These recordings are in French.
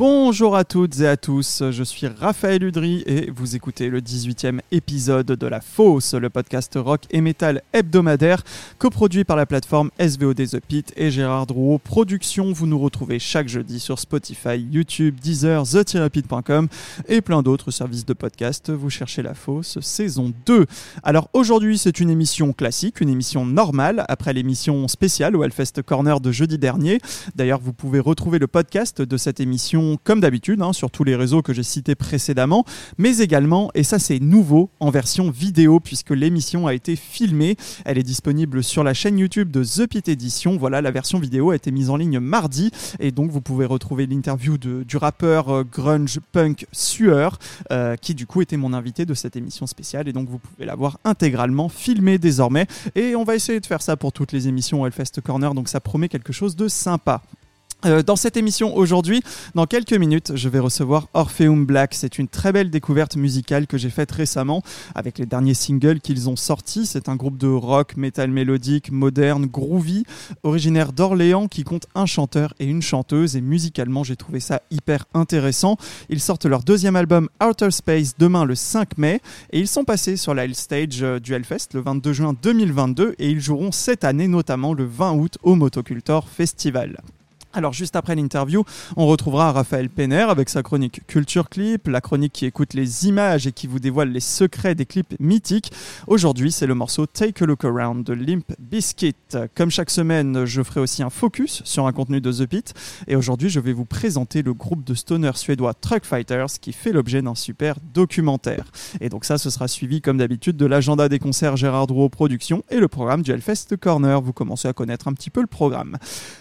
Bonjour à toutes et à tous, je suis Raphaël Udry et vous écoutez le 18e épisode de La Fosse, le podcast rock et metal hebdomadaire coproduit par la plateforme SVOD The Pit et Gérard Drouot Productions. Vous nous retrouvez chaque jeudi sur Spotify, YouTube, Deezer, the-pit.com et plein d'autres services de podcast. Vous cherchez La Fosse saison 2. Alors aujourd'hui c'est une émission classique, une émission normale après l'émission spéciale au Hellfest Corner de jeudi dernier. D'ailleurs vous pouvez retrouver le podcast de cette émission comme d'habitude hein, sur tous les réseaux que j'ai cités précédemment, mais également, et ça c'est nouveau, en version vidéo puisque l'émission a été filmée. Elle est disponible sur la chaîne YouTube de The Pit Edition. Voilà, la version vidéo a été mise en ligne mardi et donc vous pouvez retrouver l'interview du rappeur euh, grunge punk Sueur euh, qui du coup était mon invité de cette émission spéciale et donc vous pouvez la voir intégralement filmée désormais et on va essayer de faire ça pour toutes les émissions Hellfest Corner donc ça promet quelque chose de sympa. Euh, dans cette émission aujourd'hui, dans quelques minutes, je vais recevoir Orpheum Black. C'est une très belle découverte musicale que j'ai faite récemment avec les derniers singles qu'ils ont sortis. C'est un groupe de rock, metal mélodique, moderne, groovy, originaire d'Orléans qui compte un chanteur et une chanteuse. Et musicalement, j'ai trouvé ça hyper intéressant. Ils sortent leur deuxième album Outer Space demain le 5 mai et ils sont passés sur la stage euh, du Hellfest le 22 juin 2022 et ils joueront cette année notamment le 20 août au Motocultor Festival. Alors juste après l'interview, on retrouvera Raphaël Penner avec sa chronique Culture Clip, la chronique qui écoute les images et qui vous dévoile les secrets des clips mythiques. Aujourd'hui, c'est le morceau Take a Look Around de Limp Bizkit. Comme chaque semaine, je ferai aussi un focus sur un contenu de The Pit et aujourd'hui, je vais vous présenter le groupe de stoner suédois Truck Fighters qui fait l'objet d'un super documentaire. Et donc ça, ce sera suivi comme d'habitude de l'agenda des concerts Gérard Drouot Productions et le programme du Hellfest Corner. Vous commencez à connaître un petit peu le programme.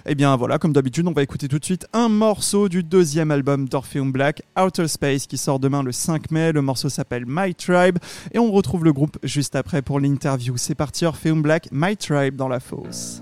Et eh bien voilà, comme d'habitude, on va écouter tout de suite un morceau du deuxième album d'Orpheum Black, Outer Space, qui sort demain le 5 mai. Le morceau s'appelle My Tribe et on retrouve le groupe juste après pour l'interview. C'est parti, Orpheum Black, My Tribe dans la fosse.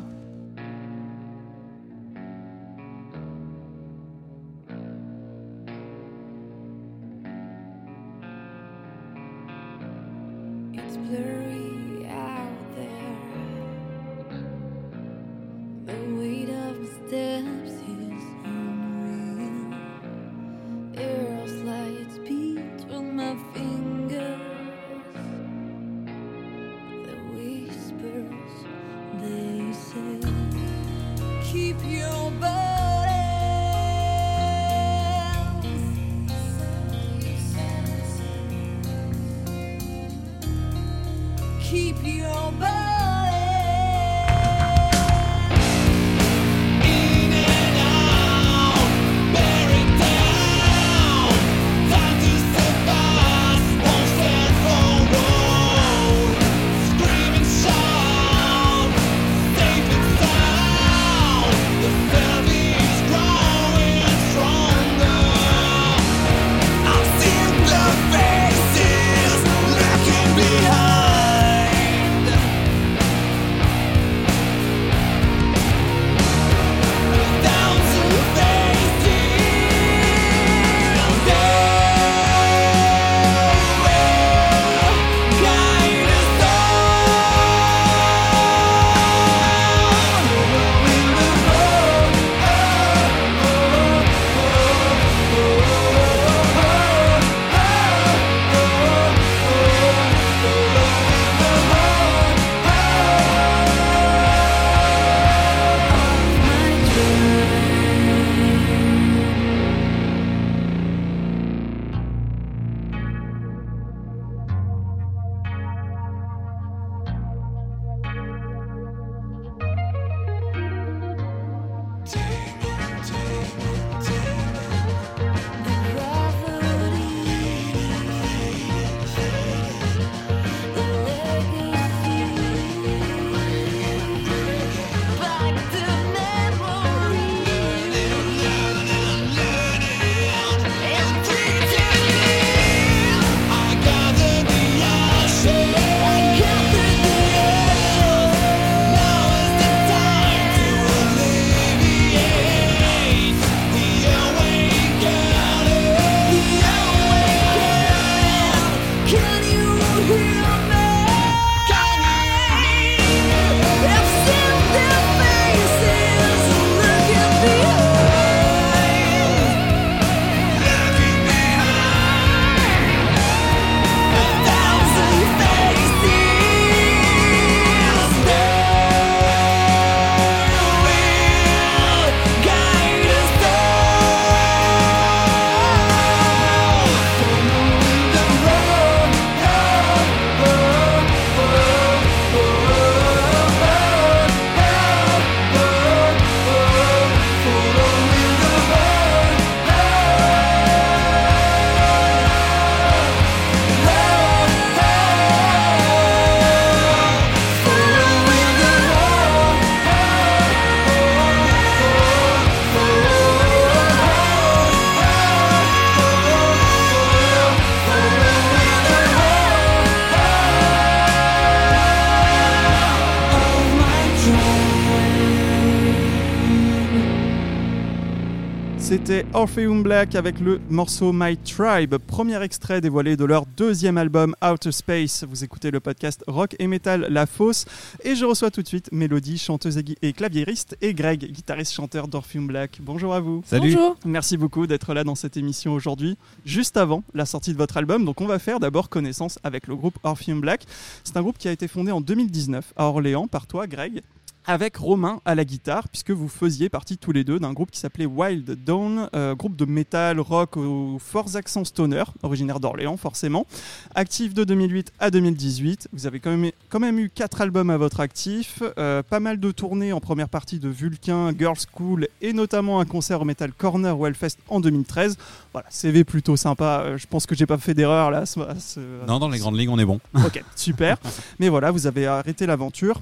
Orpheum Black avec le morceau My Tribe, premier extrait dévoilé de leur deuxième album Outer Space. Vous écoutez le podcast Rock et Metal La Fosse et je reçois tout de suite Mélodie, chanteuse et claviériste, et Greg, guitariste chanteur d'Orpheum Black. Bonjour à vous. Salut. Bonjour. Merci beaucoup d'être là dans cette émission aujourd'hui, juste avant la sortie de votre album. Donc on va faire d'abord connaissance avec le groupe Orpheum Black. C'est un groupe qui a été fondé en 2019 à Orléans par toi, Greg avec Romain à la guitare, puisque vous faisiez partie tous les deux d'un groupe qui s'appelait Wild Dawn, euh, groupe de metal rock aux forts accents stoner, originaire d'Orléans forcément. Actif de 2008 à 2018, vous avez quand même, quand même eu quatre albums à votre actif, euh, pas mal de tournées en première partie de Vulcain, Girls School et notamment un concert au Metal Corner Wellfest en 2013. Voilà, CV plutôt sympa, euh, je pense que j'ai pas fait d'erreur là. ce- ce- Non, dans les grandes lignes, on est bon. Ok, super. Mais voilà, vous avez arrêté l'aventure.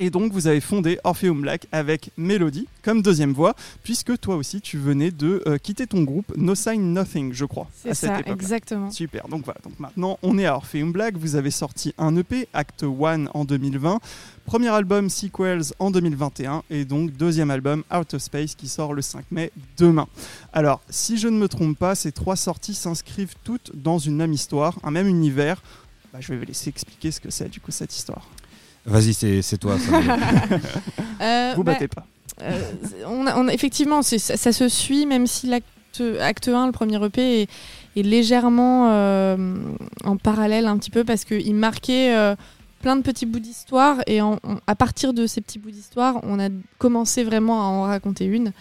Et donc, vous avez fondé Orpheum Black avec Melody comme deuxième voix, puisque toi aussi, tu venais de euh, quitter ton groupe No Sign Nothing, je crois, C'est ça, époque. exactement. Super, donc voilà, donc maintenant on est à Orpheum Black, vous avez sorti un EP, Act 1 en 2020, premier album Sequels en 2021 et donc deuxième album Out of Space qui sort le 5 mai demain. Alors, si je ne me trompe pas, ces trois sorties s'inscrivent toutes dans une même histoire, un même univers. Bah, je vais vous laisser expliquer ce que c'est du coup cette histoire. Vas-y, c'est c'est toi. ça. Euh, Vous bah, battez pas. euh, on a- on a- effectivement, c'est- ça, ça se suit, même si l'acte acte 1, le premier EP, est, est légèrement euh, en parallèle un petit peu parce qu'il marquait euh, plein de petits bouts d'histoire et en- on- à partir de ces petits bouts d'histoire, on a commencé vraiment à en raconter une.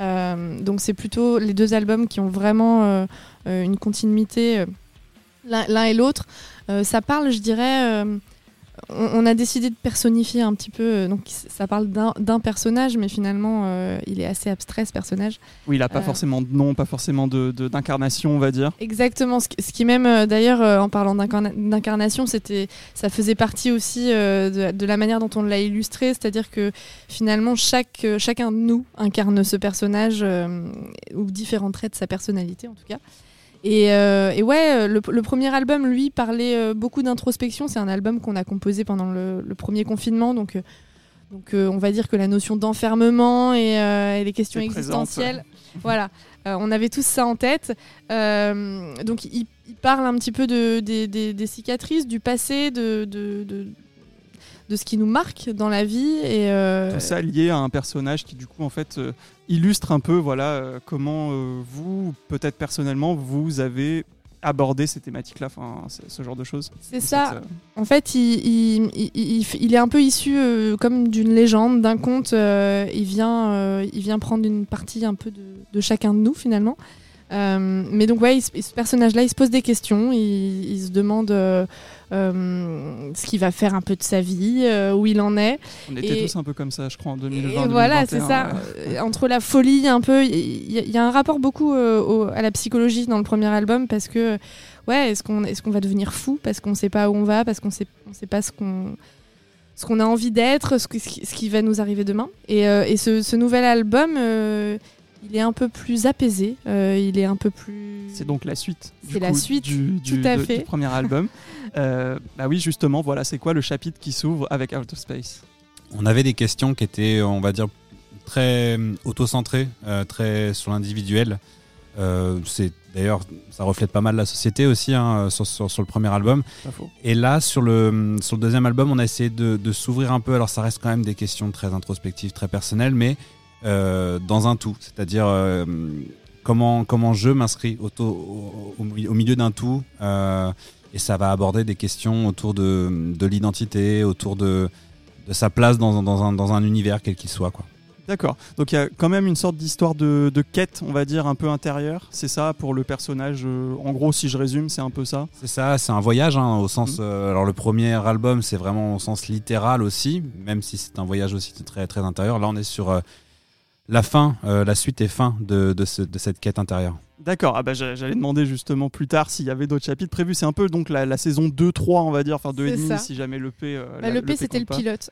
Euh, donc c'est plutôt les deux albums qui ont vraiment une continuité euh, l'un l'un et l'autre. Euh, ça parle, je dirais, euh, on, on a décidé de personnifier un petit peu, euh, donc ça parle d'un personnage, mais finalement euh, il est assez abstrait ce personnage. Oui, il n'a pas Euh. forcément de nom, pas forcément de- de- d'incarnation, on va dire. Exactement, ce qui, ce qui même d'ailleurs en parlant d'incarna- d'incarnation, c'était, ça faisait partie aussi de, de la manière dont on l'a illustré, c'est-à-dire que finalement chaque, chacun de nous incarne ce personnage ou différents traits de sa personnalité en tout cas. Et, euh, et ouais, euh, le, le premier album, lui, parlait euh, beaucoup d'introspection. C'est un album qu'on a composé pendant le, le premier confinement, donc, donc euh, on va dire que la notion d'enfermement et, euh, et les questions existentielles, voilà, on avait tous ça en tête. Donc il, il parle un petit peu de, des, des- des cicatrices, du passé, de, de, de, de ce qui nous marque dans la vie. Et, euh, Tout ça lié à un personnage qui du coup en fait euh, illustre un peu voilà euh, comment euh, vous peut-être personnellement vous avez abordé ces thématiques-là, enfin ce genre de choses. c'est Cette, ça. euh, En fait, il, il, il- il est un peu issu euh, comme d'une légende, d'un conte. euh, il, vient, il vient prendre une partie un peu de, de chacun de nous finalement. Mais donc, ouais, ce personnage-là, il se pose des questions. Il se demande euh, ce qu'il va faire un peu de sa vie, euh, où il en est. on était Et- tous un peu comme ça, je crois, en 2020. Et voilà, c'est 2021, ça. ouais. Euh, Entre la folie, un peu, il y, a- il y a un rapport beaucoup euh, au- à la psychologie dans le premier album parce que, ouais, est-ce qu'on est qu'on va devenir fou parce qu'on sait pas où on va, parce qu'on sait, on sait pas ce qu'on ce qu'on a envie d'être, ce, qui- va nous arriver demain. Et, et ce, ce nouvel album, il est un peu plus apaisé, euh, il est un peu plus. C'est donc la suite. C'est la coup, suite, du, du- tout à de- fait. du premier album. Euh, bah oui, justement, voilà, c'est quoi le chapitre qui s'ouvre avec Out of Space? On avait des questions qui étaient, on va dire, très euh, auto-centrées, euh, très sur l'individuel. Euh, c'est d'ailleurs, ça reflète pas mal la société aussi hein, sur, sur- sur le premier album. Et là, sur le, sur le deuxième album, on a essayé de, de s'ouvrir un peu. Alors, ça reste quand même des questions très introspectives, très personnelles, mais euh, dans un tout. C'est-à-dire euh, comment, comment je m'inscris au, au, au- au milieu d'un tout. Et ça va aborder des questions autour de, de l'identité, autour de, de sa place dans, un- dans, un, dans un univers, quel qu'il soit. Quoi. D'accord. Donc il y a quand même une sorte d'histoire de, de quête, on va dire, un peu intérieure. C'est ça pour le personnage. euh, en gros, si je résume, c'est un peu ça? C'est ça, c'est un voyage hein, au sens. Mhm. euh, alors le premier album, c'est vraiment au sens littéral aussi, même si c'est un voyage aussi très très intérieur. Là, on est sur euh, la fin, la suite et fin de, de, ce- de cette quête intérieure. D'accord. Ah bah j'a- j'allais demander justement plus tard s'il y avait d'autres chapitres prévus. C'est un peu donc la, la saison 2-3, on va dire, enfin 2,5 C'est ça. si jamais le P. euh, Bah, la- le P, c'était le pilote.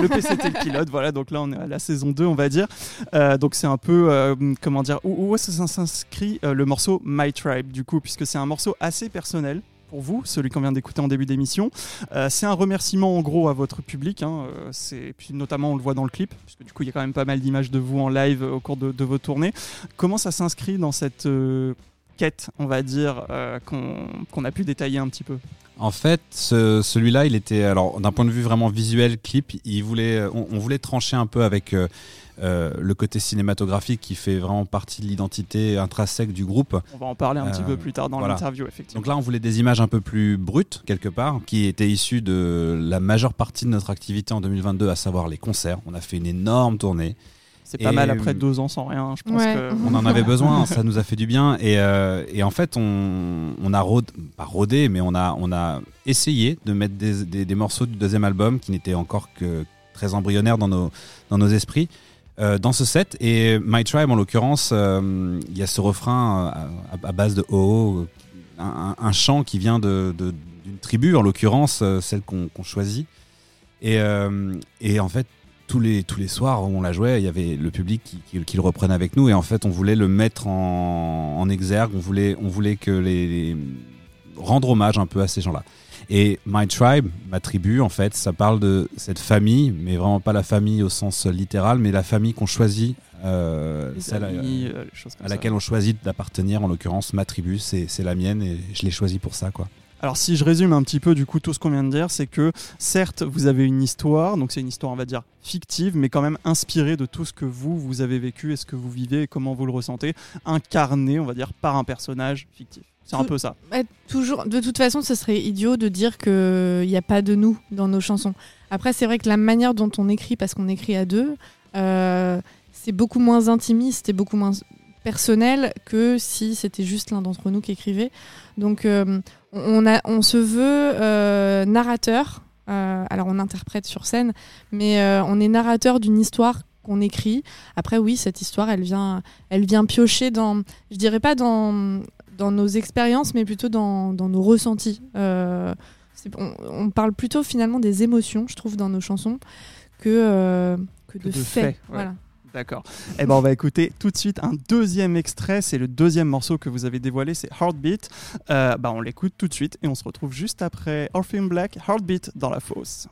Le P c'était le pilote, voilà, donc là on est à la saison 2 on va dire. Euh, donc c'est un peu, euh, comment dire, où, où est-ce que ça s'inscrit le morceau My Tribe du coup, puisque c'est un morceau assez personnel pour vous, celui qu'on vient d'écouter en début d'émission. Euh, c'est un remerciement en gros à votre public. Hein, euh, c'est puis notamment on le voit dans le clip, puisque du coup il y a quand même pas mal d'images de vous en live au cours de, vos tournées. Comment ça s'inscrit dans cette euh, quête, on va dire, euh, qu'on a pu détailler un petit peu? En fait, ce- celui-là, il était alors d'un point de vue vraiment visuel, clip, il voulait, on voulait trancher un peu avec euh, euh, le côté cinématographique qui fait vraiment partie de l'identité intrinsèque du groupe. On va en parler un petit Euh, peu plus tard dans voilà. l'interview, effectivement. Donc là, on voulait des images un peu plus brutes quelque part, qui étaient issues de la majeure partie de notre activité en 2022, à savoir les concerts. On a fait une énorme tournée. c'est pas mal après deux ans sans rien. Je pense Ouais. que On en avait besoin, ça nous a fait du bien. Et, euh, et en fait, on, on a pas rodé, mais on a, on a essayé de mettre des, des- des morceaux du deuxième album qui n'étaient encore que très embryonnaires dans nos, dans nos esprits. Euh, dans ce set. Et My Tribe en l'occurrence euh, il y a ce refrain euh, à, base de oh un, chant qui vient de- de- d'une tribu en l'occurrence celle qu'on choisit. Et, et en fait tous les, tous les soirs où on la jouait, il y avait le public qui, qui- le reprenait avec nous. Et en fait on voulait le mettre en, en exergue, on voulait, on voulait que les- rendre hommage un peu à ces gens-là. Et My Tribe, ma tribu, en fait, ça parle de cette famille, mais vraiment pas la famille au sens littéral, mais la famille qu'on choisit, euh, celle à- amis, euh, à laquelle on choisit d'appartenir. En l'occurrence, ma tribu, c'est c'est la mienne et je l'ai choisie pour ça, quoi. Alors si je résume un petit peu du coup tout ce qu'on vient de dire, c'est que certes vous avez une histoire, donc c'est une histoire on va dire fictive, mais quand même inspirée de tout ce que vous vous avez vécu et ce que vous vivez et comment vous le ressentez, incarné on va dire par un personnage fictif. C'est un peu ça. Bah, toujours, de toute façon, ce serait idiot de dire qu'il n'y a pas de nous dans nos chansons. Après, c'est vrai que la manière dont on écrit, parce qu'on écrit à deux, euh, c'est beaucoup moins intimiste et beaucoup moins personnel que si c'était juste l'un d'entre nous qui écrivait. Donc, euh, on, a, on se veut euh, narrateur. Alors, on interprète sur scène, mais on est narrateur d'une histoire qu'on écrit. Après, oui, cette histoire, elle vient, elle vient piocher dans, je dirais pas dans, dans nos expériences, mais plutôt dans, dans nos ressentis. Euh, on, on parle plutôt finalement des émotions, je trouve, dans nos chansons, que, euh, que, de, de faits. ouais. Voilà. D'accord. Eh ben on va écouter tout de suite un deuxième extrait, c'est le deuxième morceau que vous avez dévoilé, c'est Heartbeat. Euh, bah on l'écoute tout de suite et on se retrouve juste après Orphan Black, Heartbeat dans la fosse.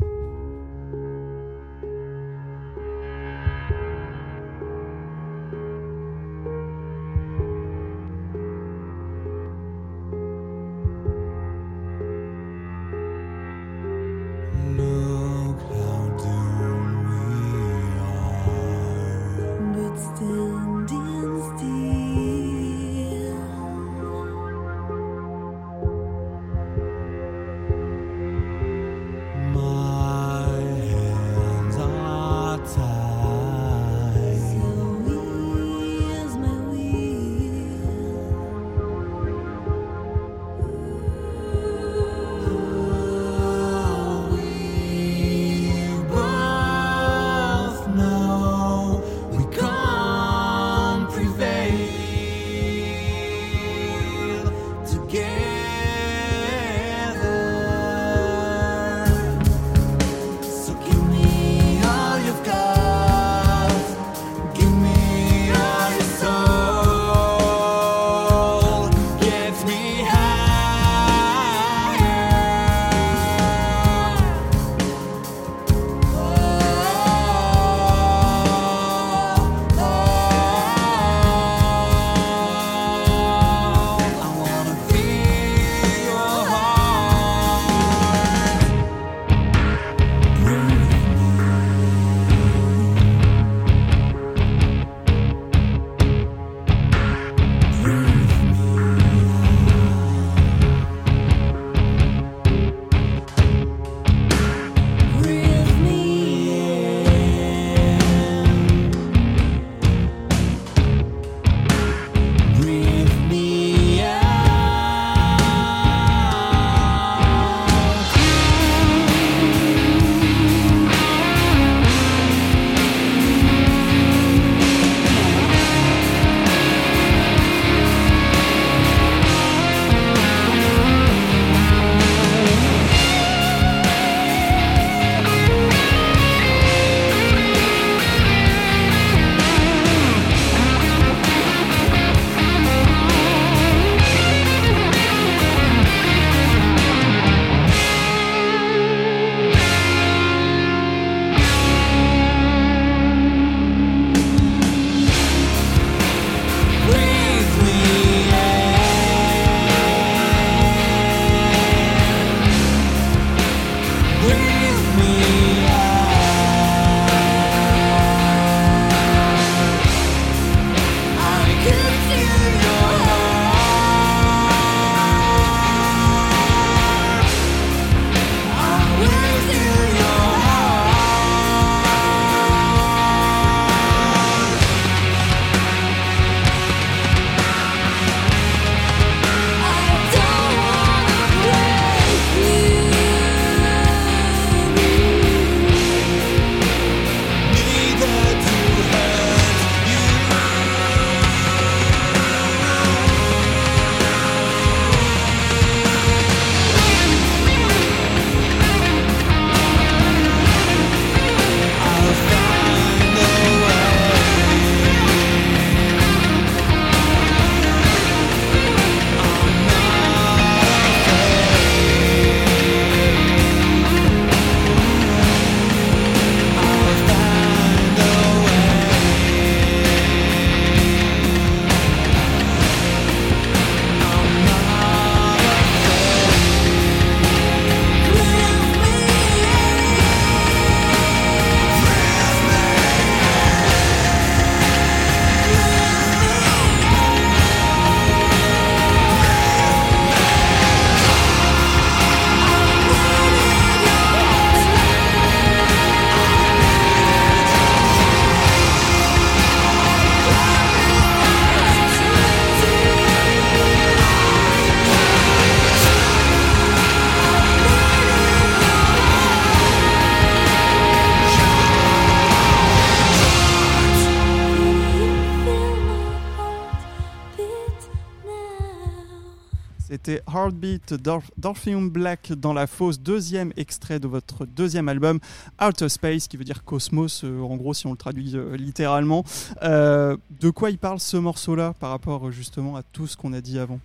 D'Orpheum Black dans la fosse, deuxième extrait de votre deuxième album, Outer Space, qui veut dire cosmos, euh, en gros, si on le traduit euh, littéralement. Euh, de quoi il parle ce morceau-là par rapport justement à tout ce qu'on a dit avant?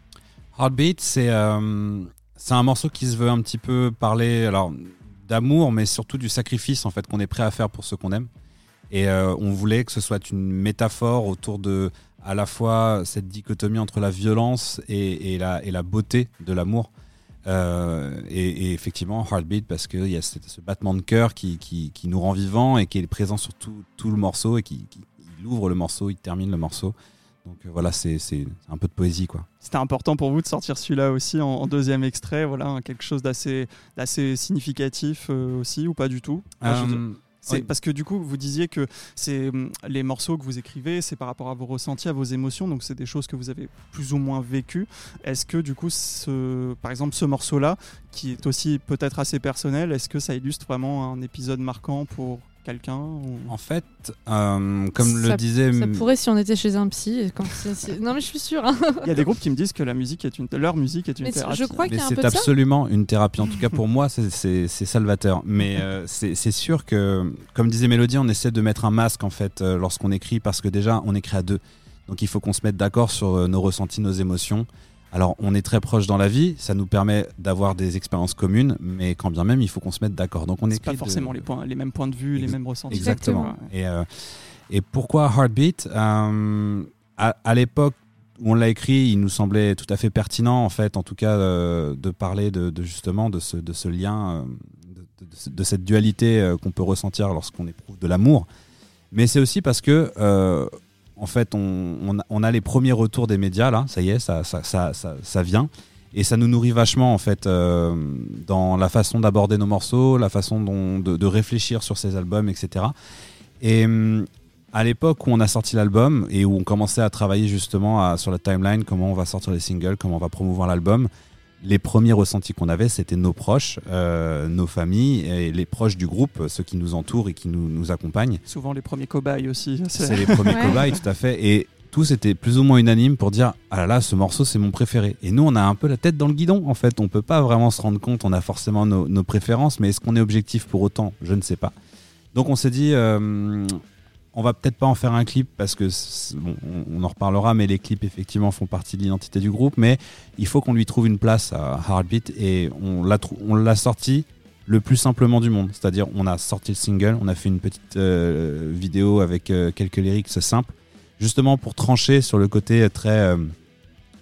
Heartbeat, c'est un morceau qui se veut un petit peu parler d'amour, mais surtout du sacrifice en fait qu'on est prêt à faire pour ceux qu'on aime. Et on voulait que ce soit une métaphore autour de à la fois cette dichotomie entre la violence et, et la, et la beauté de l'amour. Euh, et, et effectivement, Heartbeat, parce qu'il y a ce, ce battement de cœur qui, qui, qui nous rend vivants et qui est présent sur tout, tout le morceau et qui, qui il ouvre le morceau, il termine le morceau. Donc euh, voilà, c'est un peu de poésie quoi. C'était important pour vous de sortir celui-là aussi en, en deuxième extrait, voilà, hein, quelque chose d'assez significatif euh, aussi, ou pas du tout? Je- C'est Oui. parce que du coup, vous disiez que c'est hum, les morceaux que vous écrivez, c'est par rapport à vos ressentis, à vos émotions, donc c'est des choses que vous avez plus ou moins vécues. Est-ce que du coup, ce, par exemple, ce morceau-là, qui est aussi peut-être assez personnel, est-ce que ça illustre vraiment un épisode marquant pour quelqu'un ou- En fait, euh, comme le disait. Ça pourrait si on était chez un psy. quand Non mais je suis sûre. hein. Il y a des groupes qui me disent que la musique est une, leur musique est une Mais thérapie. je crois qu'il c'est absolument une thérapie. En tout cas, pour moi, c'est- salvateur. Mais euh, c'est c'est sûr que, comme disait Mélodie, on essaie de mettre un masque en fait euh, lorsqu'on écrit parce que déjà, on écrit à deux. Donc, il faut qu'on se mette d'accord sur euh, nos ressentis, nos émotions. Alors, on est très proche dans la vie, ça nous permet d'avoir des expériences communes, mais quand bien même, il faut qu'on se mette d'accord. Donc, on écrit pas de- forcément les, points, les mêmes points de vue, les mêmes ressentis. Exactement. Et, euh, et pourquoi Heartbeat Euh, À, à l'époque où on l'a écrit, il nous semblait tout à fait pertinent, en fait, en tout cas, euh, de parler de, de justement de ce, de ce lien, de, de- de ce- de cette dualité qu'on peut ressentir lorsqu'on éprouve de l'amour. Mais c'est aussi parce que, en fait, on, a, les premiers retours des médias, là, ça y est, ça, ça, ça, vient. Et ça nous nourrit vachement, en fait, euh, dans la façon d'aborder nos morceaux, la façon de, réfléchir sur ces albums, etc. Et hum, à l'époque où on a sorti l'album et où on commençait à travailler justement sur la timeline, comment on va sortir les singles, comment on va promouvoir l'album, les premiers ressentis qu'on avait, c'était nos proches, euh, nos familles et les proches du groupe, ceux qui nous entourent et qui nous, nous accompagnent. Souvent les premiers cobayes aussi. C'est les premiers Ouais. cobayes, tout à fait. Et tous étaient plus ou moins unanimes pour dire Ah là là, ce morceau, c'est mon préféré. Et nous, on a un peu la tête dans le guidon, en fait. On peut pas vraiment se rendre compte. On a forcément nos, nos préférences, mais est-ce qu'on est objectif pour autant? Je ne sais pas. Donc, on s'est dit euh, On va peut-être pas en faire un clip parce que, bon, on, en reparlera, mais les clips, effectivement, font partie de l'identité du groupe. Mais il faut qu'on lui trouve une place à Heartbeat et on l'a trou- on l'a sorti le plus simplement du monde. C'est-à-dire, on a sorti le single, on a fait une petite euh, vidéo avec euh, quelques lyrics simples, justement pour trancher sur le côté très euh,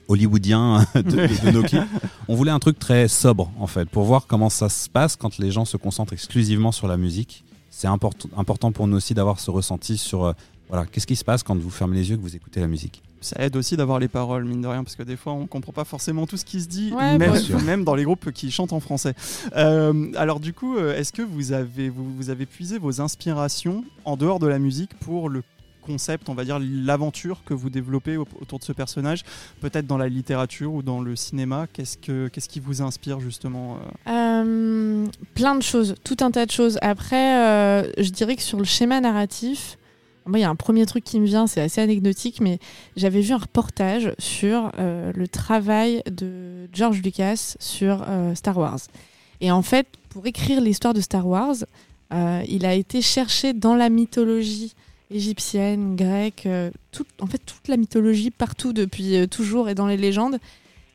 hollywoodien de, de- de nos clips. On voulait un truc très sobre, en fait, pour voir comment ça se passe quand les gens se concentrent exclusivement sur la musique. C'est important, important pour nous aussi d'avoir ce ressenti sur, euh, voilà, qu'est-ce qui se passe quand vous fermez les yeux que vous écoutez la musique. Ça aide aussi d'avoir les paroles, mine de rien, parce que des fois on comprend pas forcément tout ce qui se dit, Ouais, même dans les groupes qui chantent en français. Euh, alors du coup, euh, est-ce que vous avez, vous, vous avez puisé vos inspirations en dehors de la musique pour le concept, on va dire l'aventure que vous développez au- autour de ce personnage, peut-être dans la littérature ou dans le cinéma Qu'est-ce que qu'est-ce qui vous inspire justement euh Euh, plein de choses, tout un tas de choses. Après, euh, je dirais que sur le schéma narratif, moi, il y a un premier truc qui me vient, c'est assez anecdotique, mais j'avais vu un reportage sur le travail de George Lucas sur Star Wars. Et en fait, pour écrire l'histoire de Star Wars, il a été cherché dans la mythologie égyptienne, grecque, euh, toute- en fait toute la mythologie partout depuis euh, toujours et dans les légendes.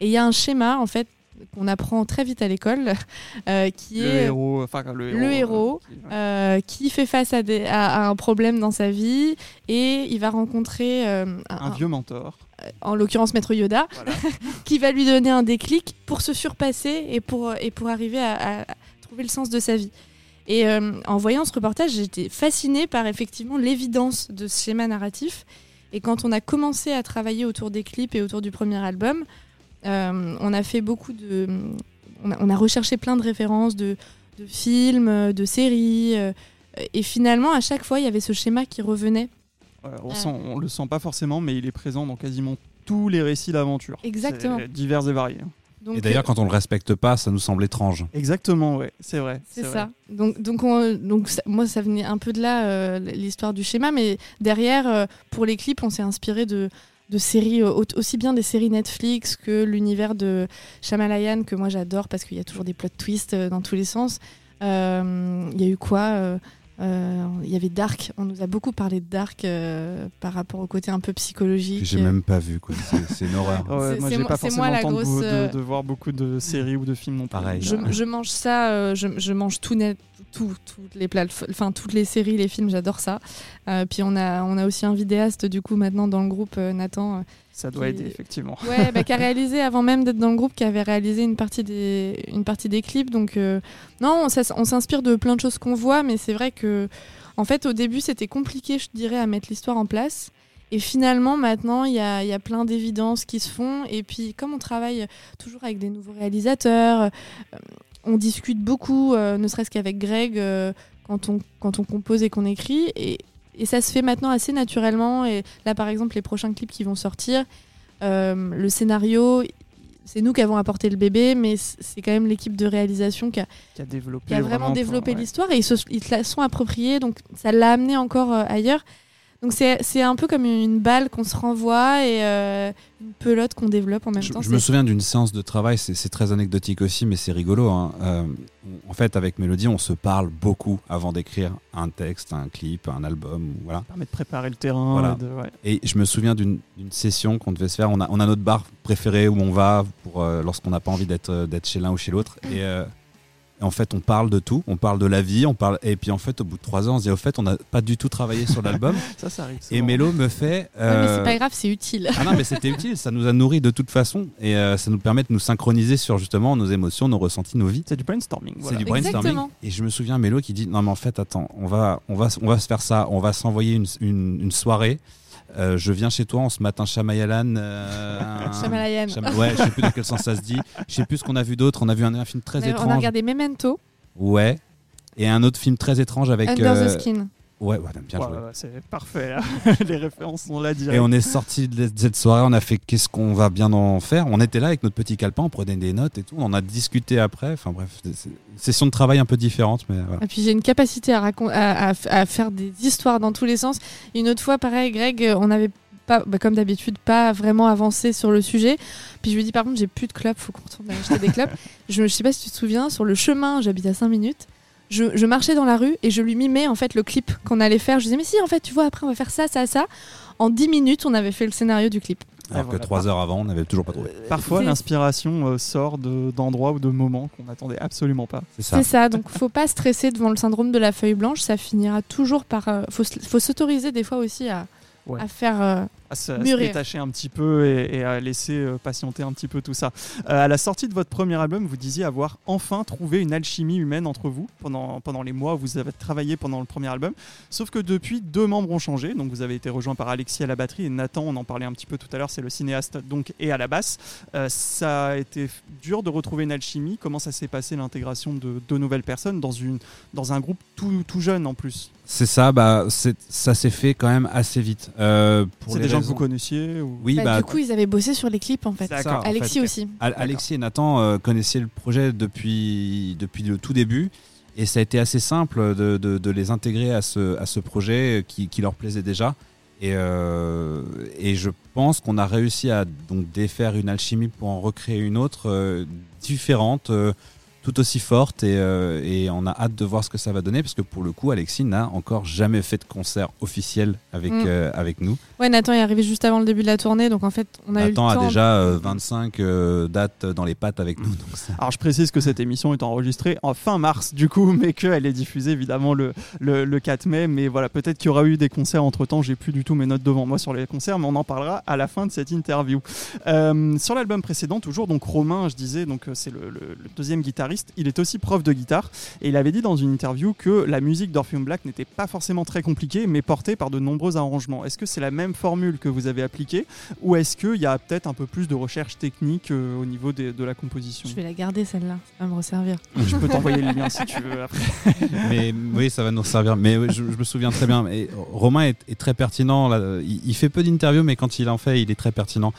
Et il y a un schéma en fait qu'on apprend très vite à l'école, euh, qui Le est héros, enfin le héros, le héros, euh, qui- fait face à, des- à- à un problème dans sa vie et il va rencontrer euh, un- un vieux mentor. en l'occurrence maître Yoda Voilà. qui va lui donner un déclic pour se surpasser et pour, et pour arriver à trouver le sens de sa vie. Et euh, en voyant ce reportage, j'étais fascinée par effectivement l'évidence de ce schéma narratif. Et quand on a commencé à travailler autour des clips et autour du premier album, euh, on a fait beaucoup de. On a, on a recherché plein de références de, de films, de séries. euh, et finalement, à chaque fois, il y avait ce schéma qui revenait. Ouais, on, Ouais. sent, on le sent pas forcément, mais il est présent dans quasiment tous les récits d'aventure. Exactement. Divers et variés. Donc, Et d'ailleurs, euh, quand on le respecte pas, ça nous semble étrange. Exactement, ouais, c'est vrai. C'est vrai. ça. Donc, donc, on- donc ça- moi, ça venait un peu de là, euh, l'histoire du schéma. Mais derrière, euh, pour les clips, on s'est inspiré de, de séries, au- aussi bien des séries Netflix que l'univers de Shyamalan, que moi j'adore parce qu'il y a toujours des plot twists euh, dans tous les sens. Euh, Il y a eu quoi euh, euh, Il y avait Dark, on nous a beaucoup parlé de Dark euh, par rapport au côté un peu Que psychologique. j'ai même pas vu, quoi. C'est- C'est une horreur. Ouais, C'est- moi, c'est j'ai moi- pas c'est forcément moi la de, grosse, de- euh, de voir beaucoup de séries ou de films non plus. Pareil. Je, je mange ça, euh, je, je mange tout net, tout, toutes les enfin toutes les séries, les films, j'adore ça. Euh, puis on a, on a aussi un vidéaste du coup maintenant dans le groupe, euh, Nathan, euh, Ça doit qui- aider, effectivement. ouais, bah, qui a réalisé avant même d'être dans le groupe, qui avait réalisé une partie des, une partie des clips. Donc euh, non, on, s'inspire de plein de choses qu'on voit, mais c'est vrai que en fait au début c'était compliqué, je dirais, à mettre l'histoire en place. Et finalement, maintenant, il y a, y a plein d'évidences qui se font. Et puis, comme on travaille toujours avec des nouveaux réalisateurs, euh, on discute beaucoup, euh, ne serait-ce qu'avec Greg, euh, quand, on, quand on compose et qu'on écrit. Et, et ça se fait maintenant assez naturellement. Et là, par exemple, les prochains clips qui vont sortir, euh, le scénario, c'est nous qui avons apporté le bébé, mais c'est quand même l'équipe de réalisation qui a, Qui a développé, qui a vraiment, développé ouais. l'histoire et ils se ils la sont appropriés, donc ça l'a amené encore ailleurs. Donc c'est c'est un peu comme une balle qu'on se renvoie et euh, une pelote qu'on développe en même Je, temps. je me souviens d'une séance de travail, c'est très anecdotique aussi, mais c'est rigolo. hein. Euh, en fait, avec Mélodie, on se parle beaucoup avant d'écrire un texte, un clip, un album. ou Voilà. Ça permet de préparer le terrain. Voilà. et de- ouais. Et je me souviens d'une d'une session qu'on devait se faire. On a, on a notre bar préféré où on va pour euh, lorsqu'on n'a pas envie d'être d'être chez l'un ou chez l'autre. Euh, et en fait, on parle de tout. On parle de la vie. On parle. Et puis en fait, au bout de trois ans, on se dit au fait, on n'a pas du tout travaillé sur l'album. Ça, ça arrive. et. Mélo me fait. Ouais, mais euh, c'est pas grave, c'est utile. Ah non, mais c'était utile. Ça nous a nourris de toute façon et euh, ça nous permet de nous synchroniser sur justement nos émotions, nos ressentis, nos vies. C'est du brainstorming. C'est du brainstorming. Exactement. Et je me souviens Mélo qui dit non mais en fait attends on va on va on va se faire ça on va s'envoyer une, une, une soirée Euh, je viens chez toi on se mate un Shyamalan euh, ouais je sais plus dans quel sens ça se dit. Je sais plus ce qu'on a vu d'autre. On a vu un, un film très a- on a étrange. regardé Memento, ouais. Et un autre film très étrange avec Under euh, the Skin. Ouais ouais bien Ouais, joué ouais, c'est parfait. là. Les références sont là direct. et on est sorti de cette soirée, on a fait qu'est-ce qu'on va bien en faire. On était là avec notre petit calepin, on prenait des notes et tout. On en a discuté après. Enfin bref, c'est- session de travail un peu différente, mais voilà. Et puis j'ai une capacité à, racon- à, à- à faire des histoires dans tous les sens. Une autre fois, pareil, Greg, on avait pas, bah, comme d'habitude, pas vraiment avancé sur le sujet. Puis je lui dis par contre, j'ai plus de clopes, faut qu'on retourne acheter des clopes. Je, je sais pas si tu te souviens, sur le chemin, j'habite à 5 minutes. Je, je marchais dans la rue et je lui mimais en fait le clip qu'on allait faire. Je disais mais si en fait tu vois après on va faire ça ça ça. En 10 minutes on avait fait le scénario du clip. Alors voilà. que trois heures avant, on n'avait toujours pas trouvé. Parfois, C'est- l'inspiration euh, sort de- d'endroits ou de moments qu'on n'attendait absolument pas. C'est ça. C'est ça, donc faut pas stresser devant le syndrome de la feuille blanche, ça finira toujours par. euh, faut s'autoriser des fois aussi à, Ouais. à faire. euh, à se, à se Mûrir. détacher un petit peu et, et à laisser euh, patienter un petit peu tout ça. Euh, à la sortie de votre premier album, vous disiez avoir enfin trouvé une alchimie humaine entre vous pendant, pendant les mois où vous avez travaillé pendant le premier album. Sauf que depuis, deux membres ont changé. Donc vous avez été rejoint par Alexis à la batterie et Nathan, on en parlait un petit peu tout à l'heure, c'est le cinéaste donc et à la basse. Euh, ça a été dur de retrouver une alchimie. Comment ça s'est passé l'intégration de deux nouvelles personnes dans, une, dans un groupe tout, tout jeune en plus? C'est ça, bah, ça s'est fait quand même assez vite. Euh, pour C'est les des gens que vous connaissiez ou... Oui, bah, bah, du coup, ils avaient bossé sur les clips en fait. En Alexis fait. aussi. Al- Alexis et Nathan euh, connaissaient le projet depuis, depuis le tout début. Et ça a été assez simple de, de- de les intégrer à ce, à ce projet qui, qui leur plaisait déjà. Et, euh, et je pense qu'on a réussi à donc défaire une alchimie pour en recréer une autre euh, différente, euh, tout aussi forte. Et, euh, et on a hâte de voir ce que ça va donner parce que pour le coup, Alexis n'a encore jamais fait de concert officiel avec, Mm. euh, avec nous. Ouais, Nathan est arrivé juste avant le début de la tournée, donc en fait, on a eu le Nathan temps. a déjà euh, 25 euh, dates dans les pattes avec nous. Donc ça- Alors je précise que cette émission est enregistrée en fin mars du coup, mais qu'elle est diffusée évidemment le, le, le 4 mai. Mais voilà, peut-être qu'il y aura eu des concerts entre temps. J'ai plus du tout mes notes devant moi sur les concerts, mais on en parlera à la fin de cette interview. Euh, sur l'album précédent, toujours donc Romain, je disais, donc c'est le, le- le deuxième guitariste. Il est aussi prof de guitare et il avait dit dans une interview que la musique d'Orpheum Black n'était pas forcément très compliquée, mais portée par de nombreux arrangements. Est-ce que c'est la même formule que vous avez appliquée, ou est-ce qu'il y a peut-être un peu plus de recherche technique euh, au niveau des- de la composition? Je vais la garder celle-là, ça va me resservir. je peux t'envoyer le lien si tu veux après. mais oui, ça va nous servir. Mais oui, je, je me souviens très bien. Et Romain est, est très pertinent. là. Il, il fait peu d'interviews, mais quand il en fait, il est très pertinent.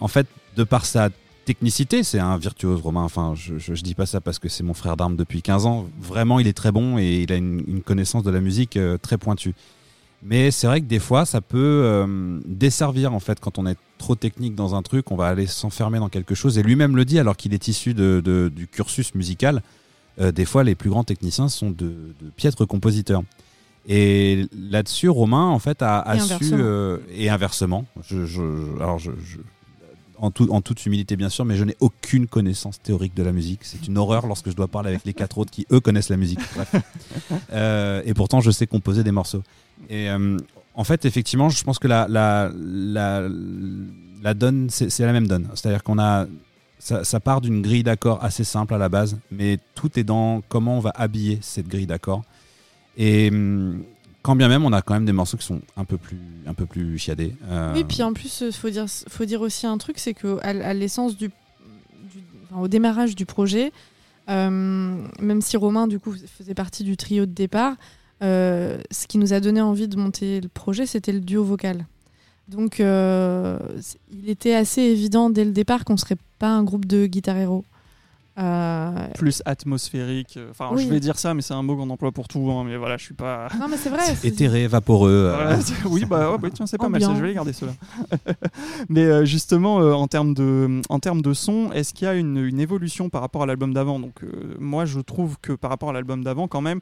En fait, de par sa technicité, c'est un virtuose, Romain. Enfin, je, je, je dis pas ça parce que c'est mon frère d'armes depuis 15 ans. Vraiment, il est très bon et il a une, une connaissance de la musique euh, très pointue. Mais c'est vrai que des fois, ça peut euh, desservir en fait quand on est trop technique dans un truc, on va aller s'enfermer dans quelque chose. Et lui-même le dit alors qu'il est issu de, de- du cursus musical. euh, des fois, les plus grands techniciens sont de, de piètres compositeurs. Et là-dessus, Romain en fait a, a Et su inversement. euh, et inversement. Je, je- alors je- en, tout- en toute humilité bien sûr, mais je n'ai aucune connaissance théorique de la musique. C'est une horreur lorsque je dois parler avec les quatre autres qui eux connaissent la musique. Euh, et pourtant, je sais composer des morceaux. Et euh, en fait, effectivement, je pense que la, la, la, la donne, c'est c'est la même donne. C'est-à-dire qu'on a. Ça, ça part d'une grille d'accords assez simple à la base, mais tout est dans comment on va habiller cette grille d'accords. Et hum, quand bien même, on a quand même des morceaux qui sont un peu plus, un peu plus chiadés. Euh, Oui, puis en plus, il faut dire, faut dire aussi un truc, c'est que à, l'essence du, au démarrage du projet, euh, même si Romain du coup faisait partie du trio de départ, euh, ce qui nous a donné envie de monter le projet, c'était le duo vocal. Donc, euh, il était assez évident dès le départ qu'on serait pas un groupe de guitar héros. Euh, Plus atmosphérique. euh, Enfin, Oui. je vais dire ça, mais c'est un mot qu'on emploie pour tout. hein, mais voilà, je suis pas. non, mais c'est vrai. c'est- éthéré, vaporeux. euh, Voilà, oui, bah, bah, tiens, c'est pas mal, Ambiant. je vais les garder ceux-là. Mais euh, justement, euh, en termes de, en termes de son, est-ce qu'il y a une, une évolution par rapport à l'album d'avant? Donc, euh, moi, je trouve que par rapport à l'album d'avant, quand même,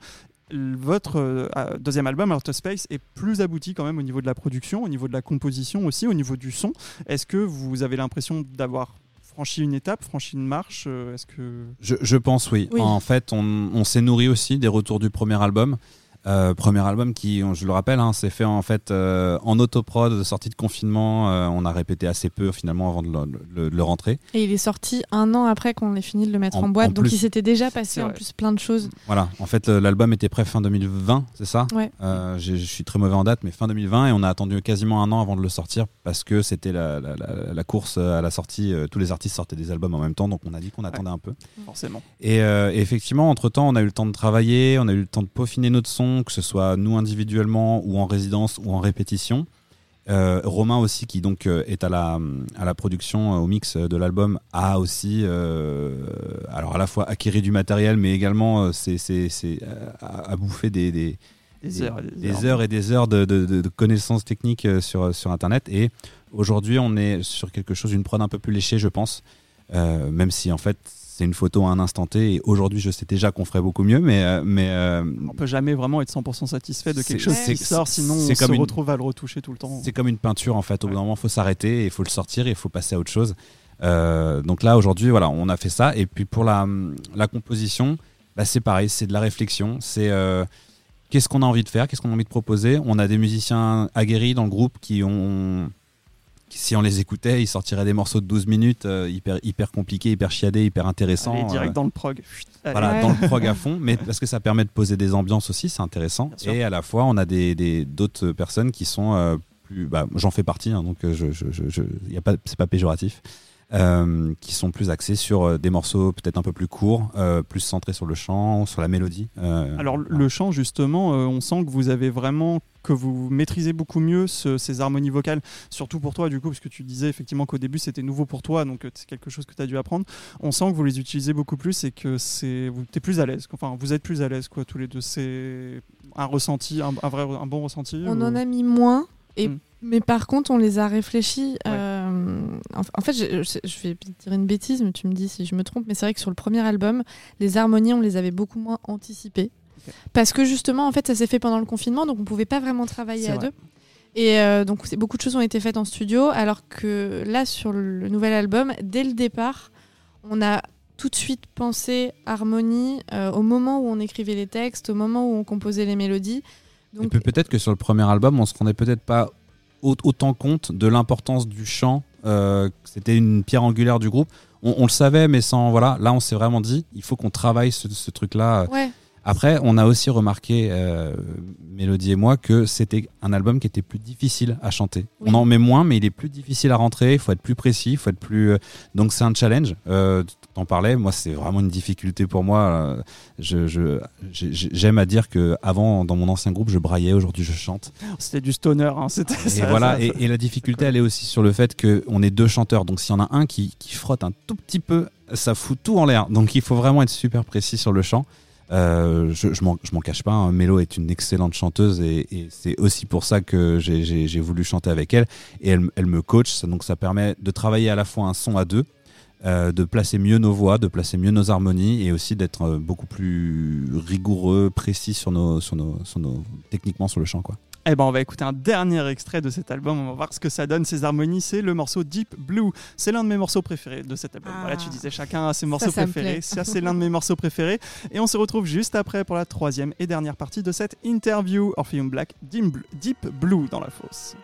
votre euh, deuxième album, Outer Space, est plus abouti quand même au niveau de la production, au niveau de la composition aussi, au niveau du son. Est-ce que vous avez l'impression d'avoir franchi une étape, franchi une marche euh, Est-ce que Je, je pense oui. Oui. En fait, on, on s'est nourri aussi des retours du premier album. Euh, premier album qui, je le rappelle, hein, s'est fait en fait euh, en autoprod, de sortie de confinement. euh, on a répété assez peu finalement avant de le, le- de le rentrer. Et il est sorti un an après qu'on ait fini de le mettre En- en, boîte, en donc plus. il s'était déjà passé en plus plein de choses. Voilà. En fait, l'album était prêt fin 2020, c'est ça? Ouais. Euh, Je suis très mauvais en date, mais fin 2020 et on a attendu quasiment un an avant de le sortir parce que c'était la, la- la- la course à la sortie. euh, Tous les artistes sortaient des albums en même temps, donc on a dit qu'on attendait un peu. forcément Et, euh, et effectivement, entre-temps, on a eu le temps de travailler, on a eu le temps de peaufiner notre son, que ce soit nous individuellement ou en résidence ou en répétition. Euh, Romain aussi, qui donc euh, est à la, à la production, euh, au mix de l'album, a aussi, alors à la fois acquéri du matériel, mais également c'est, c'est, c'est, a, bouffé des, des, Des heures et des heures. heures et des heures de, de- connaissances techniques sur, sur Internet. Et aujourd'hui, on est sur quelque chose, une prod un peu plus léchée, je pense. Même si en fait, c'est une photo à un instant T. Et aujourd'hui, je sais déjà qu'on ferait beaucoup mieux, mais, euh, mais euh, On peut jamais vraiment être 100% satisfait de quelque chose qui sort, sinon on se une- retrouve à le retoucher tout le temps. c'est comme une peinture en fait. Au bout d'un moment, il faut s'arrêter, il faut le sortir, et il faut passer à autre chose. Euh, donc là, aujourd'hui, voilà, on a fait ça. Et puis pour la, la composition, bah, c'est pareil, c'est de la réflexion. C'est euh, qu'est-ce qu'on a envie de faire, qu'est-ce qu'on a envie de proposer? On a des musiciens aguerris dans le groupe qui ont. Si on les écoutait, ils sortiraient des morceaux de 12 minutes euh, hyper, hyper compliqués, hyper chiadés, hyper intéressants. Allez, direct euh, dans le prog. Chut, voilà, Ouais. dans le prog à fond, mais parce que ça permet de poser des ambiances aussi, c'est intéressant. Bien sûr. Et à la fois, on a des des- d'autres personnes qui sont euh, plus, bah, j'en fais partie, hein, donc je, je, je, je- y a pas, c'est pas péjoratif, euh, qui sont plus axés sur euh, des morceaux peut-être un peu plus courts, euh, plus centrés sur le chant, sur la mélodie. euh, Alors voilà. le chant justement, euh, on sent que vous avez vraiment que vous maîtrisez beaucoup mieux ce- ces harmonies vocales, surtout pour toi du coup, parce que tu disais effectivement qu'au début c'était nouveau pour toi, donc c'est quelque chose que tu as dû apprendre. On sent que vous les utilisez beaucoup plus et que c'est vous es plus à l'aise. Enfin, vous êtes plus à l'aise quoi tous les deux. C'est un ressenti, un, un vrai, un bon ressenti. On ou- en a mis moins, et, Mm. Mais par contre, on les a réfléchis. euh, en, en fait, je, je- je vais dire une bêtise, mais tu me dis si je me trompe. Mais c'est vrai que sur le premier album, les harmonies, on les avait beaucoup moins anticipées. Parce que justement, en fait, ça s'est fait pendant le confinement, donc on pouvait pas vraiment travailler à vrai. deux. Et euh, donc, beaucoup de choses ont été faites en studio, alors que là, sur le nouvel album, dès le départ, on a tout de suite pensé harmonie euh, au moment où on écrivait les textes, au moment où on composait les mélodies. Donc, peut-être que sur le premier album, on se rendait peut-être pas autant compte de l'importance du chant. euh, C'était une pierre angulaire du groupe. On, on le savait, mais sans voilà. Là, on s'est vraiment dit, il faut qu'on travaille ce, ce truc-là. ouais, Après, on a aussi remarqué, euh, Mélodie et moi, que c'était un album qui était plus difficile à chanter. Oui. On en met moins, mais il est plus difficile à rentrer. Il faut être plus précis, il faut être plus. euh, Donc c'est un challenge. Euh, T'en parlais. Moi, c'est vraiment une difficulté pour moi. Je, j'aime à dire que avant, dans mon ancien groupe, je braillais. Aujourd'hui, je chante. C'était du stoner. hein, C'était Et ça, voilà. ça- Et, et la difficulté, elle est aussi sur le fait qu'on est deux chanteurs. Donc s'il y en a un qui, qui frotte un tout petit peu, ça fout tout en l'air. Donc il faut vraiment être super précis sur le chant. Euh, je je m'en cache pas, hein, Mélo est une excellente chanteuse et, et c'est aussi pour ça que j'ai- voulu chanter avec elle. Et elle, elle me coach, donc ça permet de travailler à la fois un son à deux, euh, de placer mieux nos voix, de placer mieux nos harmonies et aussi d'être euh, beaucoup plus rigoureux, précis sur nos, sur nos, sur nos, techniquement sur le chant. Quoi. Eh ben, on va écouter un dernier extrait de cet album. On va voir ce que ça donne. Ces harmonies, c'est le morceau Deep Blue. C'est l'un de mes morceaux préférés de cet album. Ah. Voilà, tu disais chacun a ses morceaux ça préférés. Ça, c'est l'un de mes morceaux préférés. Et on se retrouve juste après pour la troisième et dernière partie de cette interview. Orpheum Black, Deep Blue, Deep Blue dans la fosse.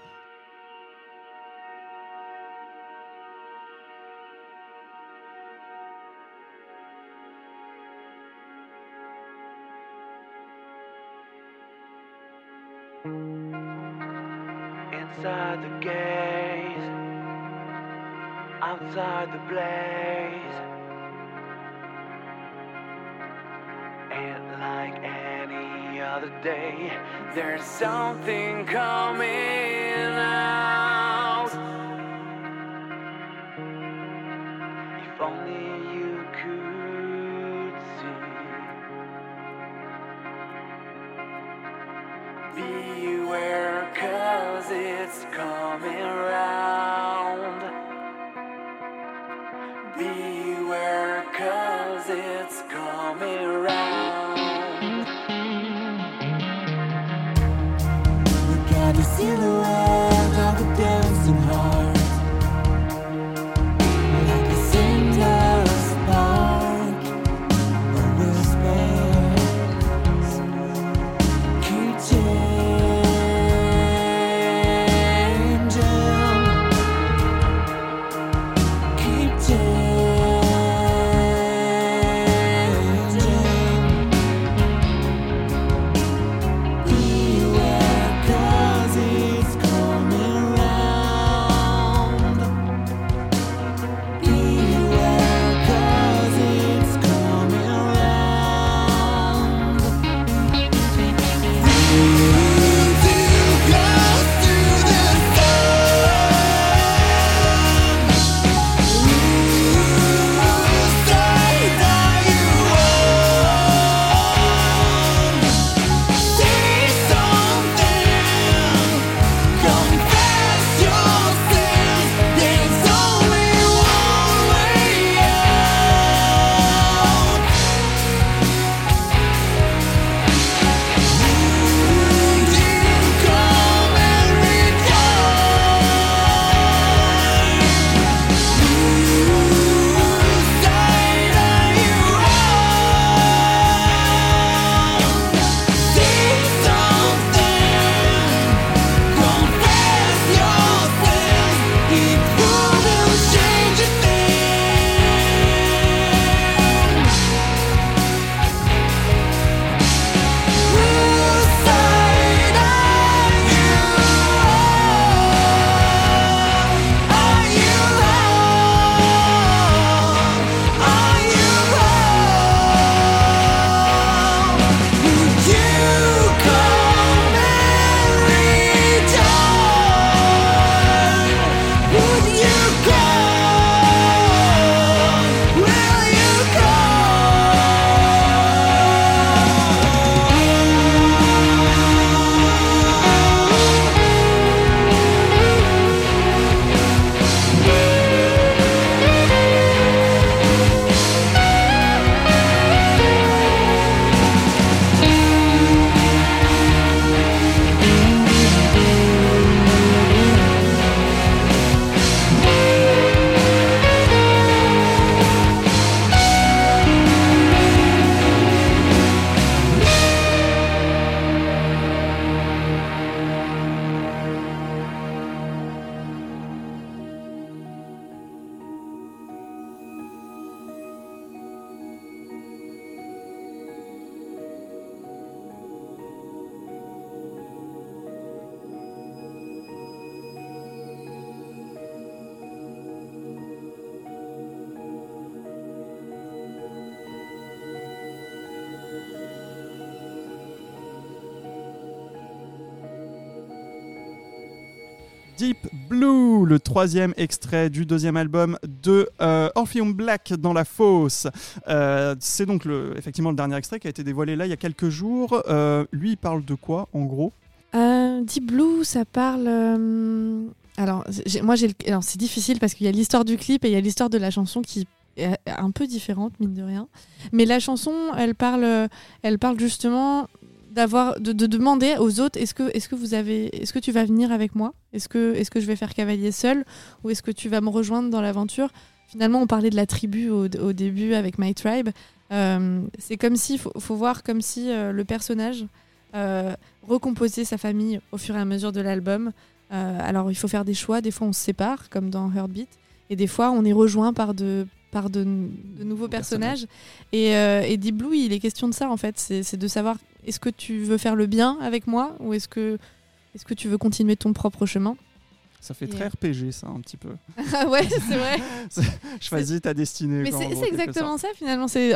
The blaze. And like any other day, there's something coming troisième extrait du deuxième album de euh, Orpheum Black dans la fosse. Euh, c'est donc effectivement le dernier extrait qui a été dévoilé là il y a quelques jours. Euh, lui, il parle de quoi en gros? Euh, Deep Blue, ça parle. Alors, moi, alors, c'est difficile parce qu'il y a l'histoire du clip et il y a l'histoire de la chanson qui est un peu différente, mine de rien. Mais la chanson, elle parle, elle parle justement d'avoir, de, de demander aux autres est-ce que, est-ce que vous avez, est-ce que tu vas venir avec moi? Est-ce que, est-ce que je vais faire cavalier seul? Ou est-ce que tu vas me rejoindre dans l'aventure? Finalement, on parlait de la tribu au, début avec My Tribe. Euh, c'est comme si, faut, faut voir comme si euh, le personnage euh, recomposait sa famille au fur et à mesure de l'album. Alors il faut faire des choix, des fois on se sépare, comme dans Heartbeat, et des fois on est rejoint par de, par de, de nouveaux personnages. Et, euh, et Deep Blue, il est question de ça en fait, c'est c'est de savoir est-ce que tu veux faire le bien avec moi ou est-ce que, est que tu veux continuer ton propre chemin? Ça fait très euh, RPG, ça, un petit peu. Ah ouais, c'est vrai. Choisis ta destinée. Mais c'est exactement ça finalement. C'est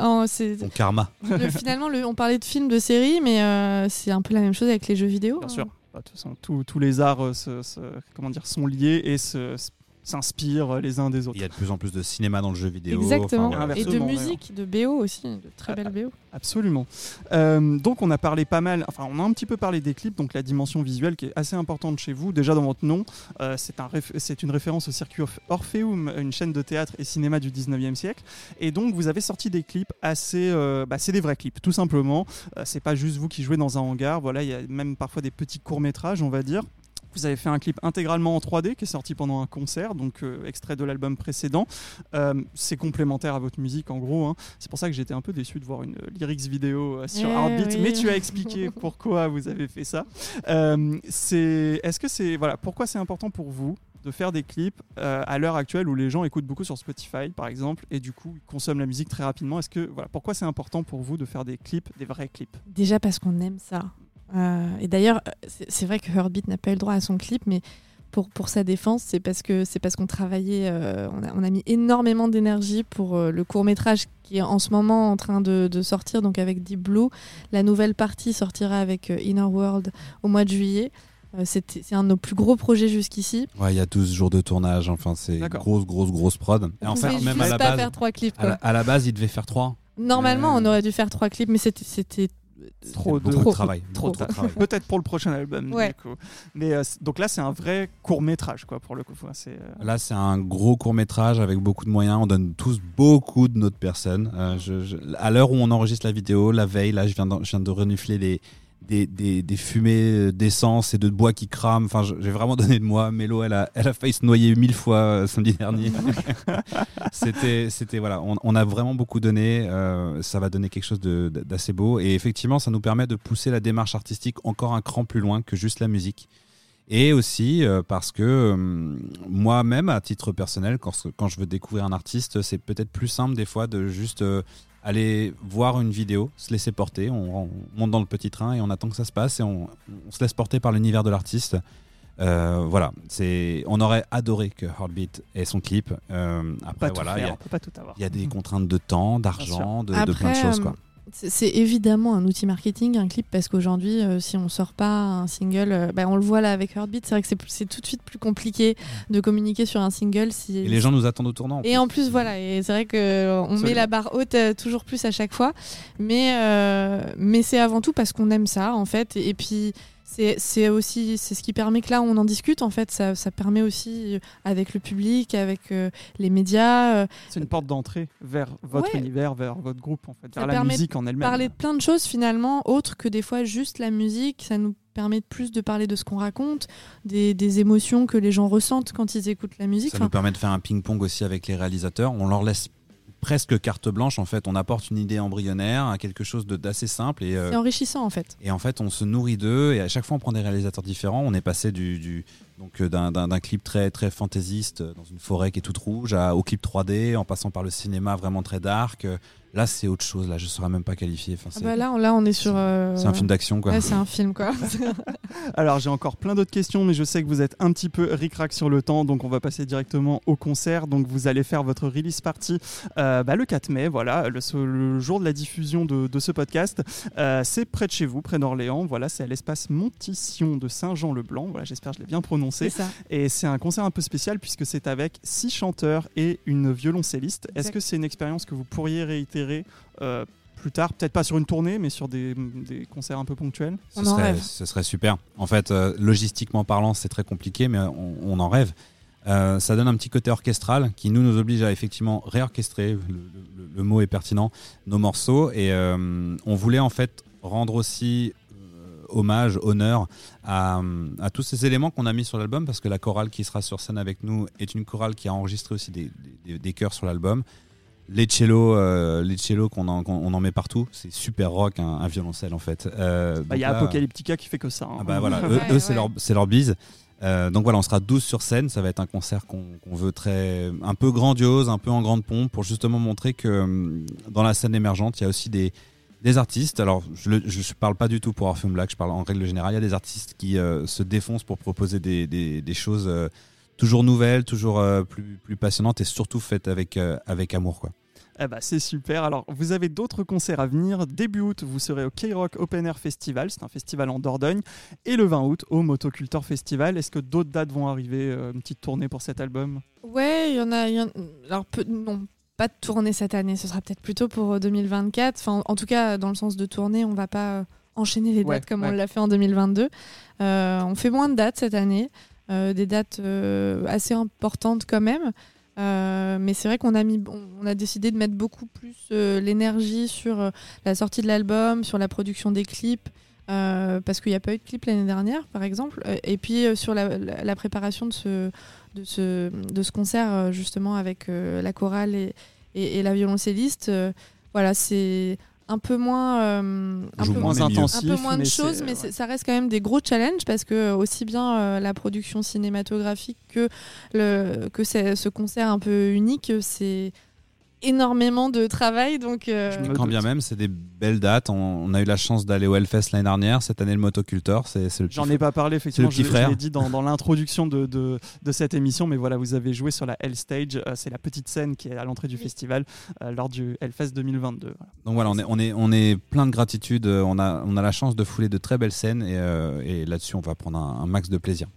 Ton karma. le- finalement, le- on parlait de films, de séries, mais euh, c'est un peu la même chose avec les jeux vidéo. Bien hein. sûr. Bah, De toute façon, tous- tous les arts euh, se- se- comment dire, sont liés et se- s'inspirent les uns des autres. Il y a de plus en plus de cinéma dans le jeu vidéo. Exactement. Enfin. Et de musique, de BO aussi, de très belles BO. Absolument. Euh, donc on a parlé pas mal, enfin on a un petit peu parlé des clips, donc la dimension visuelle qui est assez importante chez vous. Déjà dans votre nom, euh, c'est un réf- c'est une référence au circuit Orph- Orpheum, une chaîne de théâtre et cinéma du 19e siècle. Et donc vous avez sorti des clips assez, euh, bah, c'est des vrais clips, tout simplement. Euh, c'est pas juste vous qui jouez dans un hangar. Voilà, il y a même parfois des petits courts métrages, on va dire. Vous avez fait un clip intégralement en 3D qui est sorti pendant un concert, donc euh, extrait de l'album précédent. Euh, c'est complémentaire à votre musique en gros. hein. C'est pour ça que j'étais un peu déçu de voir une euh, lyrics vidéo sur Eh Heartbeat, oui. mais tu as expliqué pourquoi vous avez fait ça. C'est, est-ce que c'est voilà, pourquoi c'est important pour vous de faire des clips euh, à l'heure actuelle où les gens écoutent beaucoup sur Spotify par exemple et du coup ils consomment la musique très rapidement? Est-ce que voilà, pourquoi c'est important pour vous de faire des clips, des vrais clips? Déjà parce qu'on aime ça. Euh, et d'ailleurs, c'est vrai que Heartbeat n'a pas eu le droit à son clip, mais pour, pour sa défense, c'est parce que c'est parce qu'on travaillait, euh, on, a, on a mis énormément d'énergie pour euh, le court métrage qui est en ce moment en train de, de sortir, donc avec Deep Blue. La nouvelle partie sortira avec euh, Inner World au mois de juillet. Euh, c'était- c'est un de nos plus gros projets jusqu'ici. Ouais, il y a 12 jours de tournage. Enfin, c'est grosse, grosse, grosse prod. Et On en fait, pouvait même juste à la pas base, faire trois clips. à la, à la base, il devait faire 3. Normalement, Euh, on aurait dû faire trois clips, mais c'était Trop de- beaucoup trop- de travail. trop. Peut-être pour le prochain album. Ouais. Du coup. Mais euh, donc là c'est un vrai court métrage quoi pour le coup. C'est, euh, Là, c'est un gros court métrage avec beaucoup de moyens. On donne tous beaucoup de notre personne. Euh, je- je- à l'heure où on enregistre la vidéo, la veille, là, je viens de, je viens de renifler les, des, des, des fumées d'essence et de bois qui crament. Enfin, j'ai vraiment donné de moi. Mélo, elle a, elle a failli se noyer mille fois euh, samedi dernier. c'était, c'était voilà, on, on a vraiment beaucoup donné. euh, ça va donner quelque chose de- d'assez beau. Et effectivement, ça nous permet de pousser la démarche artistique encore un cran plus loin que juste la musique. Et aussi euh, parce que euh, moi-même, à titre personnel, quand, quand je veux découvrir un artiste, c'est peut-être plus simple des fois de juste euh, aller voir une vidéo, se laisser porter, on, on monte dans le petit train et on attend que ça se passe et on, on se laisse porter par l'univers de l'artiste. Euh, voilà, c'est, on aurait adoré que Heartbeat ait son clip. Euh, après, tout voilà, il y a- peut pas tout avoir. il y, a des contraintes de temps, d'argent, de, de plein de choses. Quoi. C'est- évidemment un outil marketing, un clip, parce qu'aujourd'hui, euh, si on sort pas un single, euh, bah, on le voit là avec Heartbeat, c'est vrai que c'est tout de suite plus compliqué de communiquer sur un single. Si, Et les gens nous attendent au tournant. en Et plus. en plus, voilà, et c'est vrai que euh, on met la barre haute euh, toujours plus à chaque fois, mais euh, mais c'est avant tout parce qu'on aime ça en fait, et, et puis c'est aussi c'est ce qui permet que là on en discute en fait, ça, ça permet aussi euh, avec le public, avec euh, les médias, euh, C'est une porte d'entrée vers votre Ouais. univers, vers votre groupe en fait, Ça vers la permet de musique en elle-même. parler de plein de choses finalement autres que des fois juste la musique, ça nous permet de plus de parler de ce qu'on raconte, des, des émotions que les gens ressentent quand ils écoutent la musique. Ça Enfin, nous permet de faire un ping-pong aussi avec les réalisateurs. On leur laisse presque carte blanche en fait. On apporte une idée embryonnaire, à quelque chose de- d'assez simple et, euh, c'est enrichissant en fait. et en fait on se nourrit d'eux et à chaque fois on prend des réalisateurs différents. On est passé du, du- donc euh, d'un- clip très très fantaisiste euh, dans une forêt qui est toute rouge à, au clip 3D en passant par le cinéma vraiment très dark. Euh, Là c'est autre chose. Là je saurais même pas qualifier. Enfin, Ah c'est bah là, on, là on est sur. euh, c'est un film d'action quoi. Ouais, c'est un film quoi. Alors j'ai encore plein d'autres questions, mais je sais que vous êtes un petit peu ric-rac sur le temps, donc on va passer directement au concert. Donc vous allez faire votre release party euh, bah, le 4 mai, voilà, le, jour de la diffusion de, de ce podcast. Euh, c'est près de chez vous, près d'Orléans. Voilà, c'est à l'espace Montition de Saint-Jean-le-Blanc. Voilà, j'espère que je l'ai bien prononcé. Annoncé. Et c'est un concert un peu spécial puisque c'est avec six chanteurs et une violoncelliste. Est-ce que c'est une expérience que vous pourriez réitérer euh, plus tard? Peut-être pas sur une tournée, mais sur des, des concerts un peu ponctuels? Ce On en serait, rêve. ce serait super. En fait, euh, logistiquement parlant, c'est très compliqué, mais on, on en rêve. Euh, ça donne un petit côté orchestral qui nous nous oblige à effectivement réorchestrer, le, le- le mot est pertinent, nos morceaux. Et euh, on voulait en fait rendre aussi hommage, honneur à, à tous ces éléments qu'on a mis sur l'album parce que la chorale qui sera sur scène avec nous est une chorale qui a enregistré aussi des, des, des chœurs sur l'album. Les cellos, euh, les cellos qu'on en, qu'on- on en met partout, c'est super rock, un, un violoncelle en fait. Euh, Bah, Il y a là- Apocalyptica qui fait que ça. hein. ah bah voilà, eux, Ouais, eux, c'est ouais. leur, c'est leur bise. Euh, donc voilà, on sera 12 sur scène. Ça va être un concert qu'on qu'on veut très, un peu grandiose, un peu en grande pompe, pour justement montrer que hum, dans la scène émergente, il y a aussi des, des artistes. Alors, je ne parle pas du tout pour Orpheum Black, je parle en règle générale. Il y a des artistes qui euh, se défoncent pour proposer des, des, des choses euh, toujours nouvelles, toujours euh, plus, plus passionnantes et surtout faites avec, euh, avec amour. Quoi. Eh bah, c'est super. Alors, vous avez d'autres concerts à venir. Début août, vous serez au K-Rock Open Air Festival. C'est un festival en Dordogne. Et le 20 août, au Motocultor Festival. Est-ce que d'autres dates vont arriver Une petite tournée pour cet album? Ouais, il y en a. il y en- Alors, peu- non, pas de tournée cette année. Ce sera peut-être plutôt pour euh, 2024. Enfin, en tout cas, dans le sens de tournée, on va pas euh, enchaîner les dates comme ouais. on l'a fait en 2022. Euh, on fait moins de dates cette année. euh, des dates euh, assez importantes quand même. Euh, mais c'est vrai qu'on a mis, on a décidé de mettre beaucoup plus euh, l'énergie sur euh, la sortie de l'album, sur la production des clips, euh, parce qu'il n'y a pas eu de clip l'année dernière, par exemple, Euh, et puis euh, sur la, la- la préparation de ce, de ce, de ce concert euh, justement avec la chorale et, et, et la violoncelliste. voilà, c'est un peu moins, un peu moins, intensif. un peu moins de choses, mais ouais. ça reste quand même des gros challenges parce que aussi bien la production cinématographique que, le, que c'est- ce concert un peu unique, c'est énormément de travail. Donc, euh, Je me Quand bien même, c'est des belles dates. On, on a eu la chance d'aller au Hellfest l'année dernière. Cette année, le Motocultor, c'est le petit J'en ai pas parlé, effectivement. Le Je, petit je frère. l'ai dit dans, dans l'introduction de, de, de cette émission, mais voilà, vous avez joué sur la Hell Stage. euh, c'est la petite scène qui est à l'entrée du festival euh, lors du Hellfest 2022. Voilà. Donc voilà, on est, on est, on est plein de gratitude. On a, on a la chance de fouler de très belles scènes et, euh, et là-dessus, on va prendre un, un max de plaisir.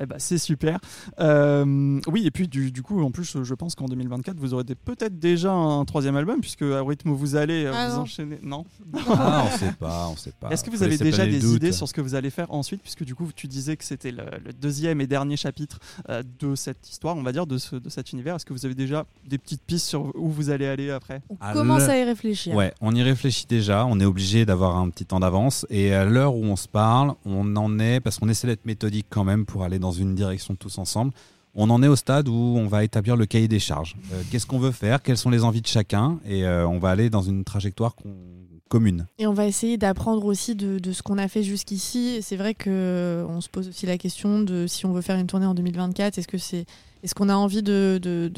Eh ben, c'est super. Euh, oui, et puis du, du coup, en plus, je pense qu'en 2024, vous aurez peut-être déjà un troisième album, puisque à rythme où vous allez euh, Ah vous non. enchaîner. Non. Ah, on sait pas, on sait pas. Est-ce que vous Faut avez déjà des doute. idées sur ce que vous allez faire ensuite, puisque du coup, tu disais que c'était le, le deuxième et dernier chapitre euh, de cette histoire, on va dire, de, ce, de cet univers. Est-ce que vous avez déjà des petites pistes sur où vous allez aller après? On À commence à y réfléchir. Ouais, on y réfléchit déjà. On est obligé d'avoir un petit temps d'avance. Et à l'heure où on se parle, on en est, parce qu'on essaie d'être méthodique quand même pour aller dans une direction tous ensemble. On en est au stade où on va établir le cahier des charges. Euh, Qu'est-ce qu'on veut faire? Quelles sont les envies de chacun? Et euh, on va aller dans une trajectoire qu'on- commune. Et on va essayer d'apprendre aussi de, ce qu'on a fait jusqu'ici. C'est vrai que euh, se pose aussi la question de si on veut faire une tournée en 2024, est-ce que c'est, est-ce qu'on a envie de,